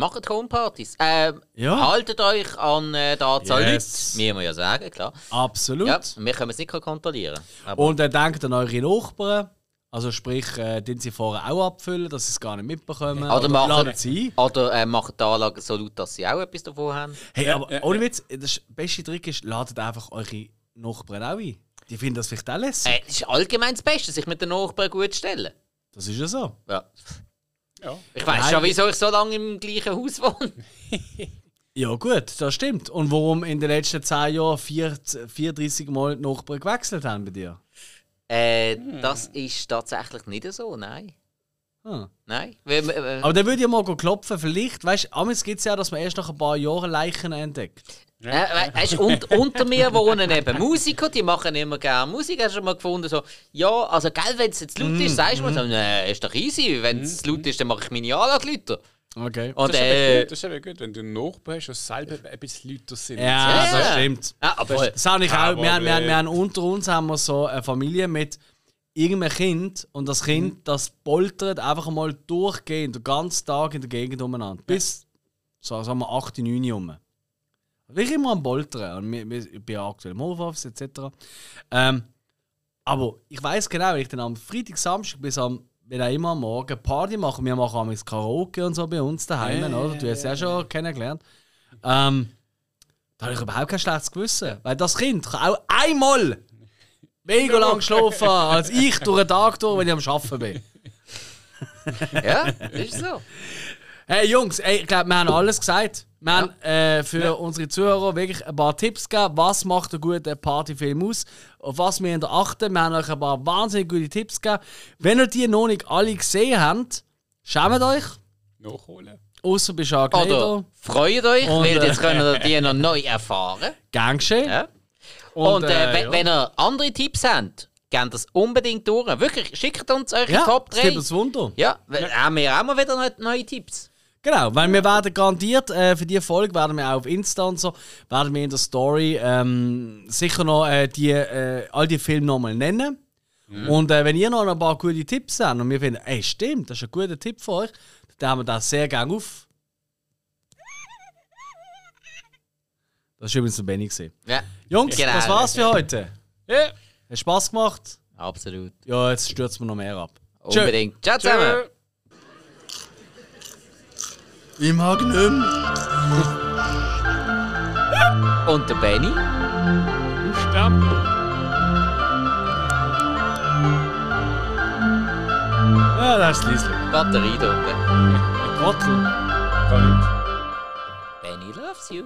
Macht Homepartys. Ähm, Ja. Haltet euch an äh, die Anzahl Yes. Leute. Müssen wir ja sagen, klar. Absolut. Ja, wir können es nicht kontrollieren. Aber Und äh, denkt an eure Nachbarn. Also sprich, äh, den sie vorher auch abfüllen, dass sie es gar nicht mitbekommen. Oder machen- laden sie ein. Oder äh, machen die Anlage so laut, dass sie auch etwas davon haben. Hey, aber ja, ohne Witz, das beste Trick ist, ladet einfach eure Nachbarn auch ein. Die finden das vielleicht auch lässig. Äh, das ist allgemein das Beste, sich mit den Nachbarn gut stellen. Das ist ja so. Ja. Ja. Ich weiß schon, wieso ich so lange im gleichen Haus wohne. Ja gut, das stimmt. Und warum in den letzten 10 Jahren 40, 34 Mal die Nachbarn gewechselt haben bei dir? Äh, Hm. das ist tatsächlich nicht so, nein. Ah. Nein. Äh, Aber dann würde ich mal klopfen. Vielleicht, weißt du, gibt es ja, dass man erst nach ein paar Jahren Leichen entdeckt. Äh, we- weisst, und, unter mir wohnen eben Musiker, die machen immer gerne Musik. Hast du schon mal gefunden, so, ja, also, gell, wenn es jetzt laut Mm, ist, sagst du mir so, nee, ist doch easy. Wenn es laut ist, dann mache ich meine Anlage lauter. Okay. Und, Das ist, äh, gut, das ist aber gut, wenn du einen Nachbarn hast, der selber ein bisschen lauter sind. Ja, Ja. das stimmt. ah, aber, Das habe ich auch. Wir, haben- wir, haben- wir haben unter uns haben wir so eine Familie mit irgendeinem Kind und das Kind, das poltert einfach mal durchgehend den ganzen Tag in der Gegend umeinander. Bis, so, sagen wir, 8, 9 rum. Wirklich immer am Poltern. Und wir, wir, ich bin ja aktuell im Homeoffice etc. Ähm, aber ich weiß genau, wenn ich dann am Freitag, Samstag bis am wenn auch immer am Morgen Party machen, wir machen auch Karaoke und so bei uns daheim, ja, oder? Du hast es ja, schon kennengelernt. Ähm, da habe ich überhaupt kein schlechtes Gewissen. Weil das Kind kann auch einmal mega lang schlafen als ich durch den Tag durch, wenn ich am Arbeiten bin. ja, ist so. Hey Jungs, ey, ich glaube, wir haben alles gesagt. Wir haben äh, für unsere Zuhörer wirklich ein paar Tipps gegeben, was macht einen guten Partyfilm aus, auf was wir achten. Wir haben euch ein paar wahnsinnig gute Tipps gegeben. Wenn ihr die noch nicht alle gesehen habt, schämt euch, Nachholen. außer bei Sharknado. Oder freut euch, Und, weil äh, jetzt können wir die noch neu erfahren. Gern geschehen. Ja? Und, äh, wenn, ja. wenn ihr andere Tipps habt, gebt das unbedingt durch. Wirklich, schickt uns eure ja, Top es 3. gibt uns Wunder. Ja, weil- haben wir auch mal wieder neue Tipps. Genau, weil wir werden garantiert, äh, für diese Folge werden wir auch auf Insta und so, werden wir in der Story ähm, sicher noch äh, die, äh, all die Filme nochmal nennen. Und äh, wenn ihr noch ein paar gute Tipps habt und wir finden, ey stimmt, das ist ein guter Tipp für euch, dann haben wir das sehr gerne auf. Das war übrigens der Benny. Ja, Jungs, Genau. das war's für heute. Ja. Hat Spaß gemacht? absolut. Ja, jetzt stürzen wir noch mehr ab. Tschö. Unbedingt. Ciao zusammen. Tschö. Ich mag nicht mehr. Und der Benny? Stamm. Ja, das ist Liesl. Batterie da unten. Trottel. Gar nicht. Benny loves you.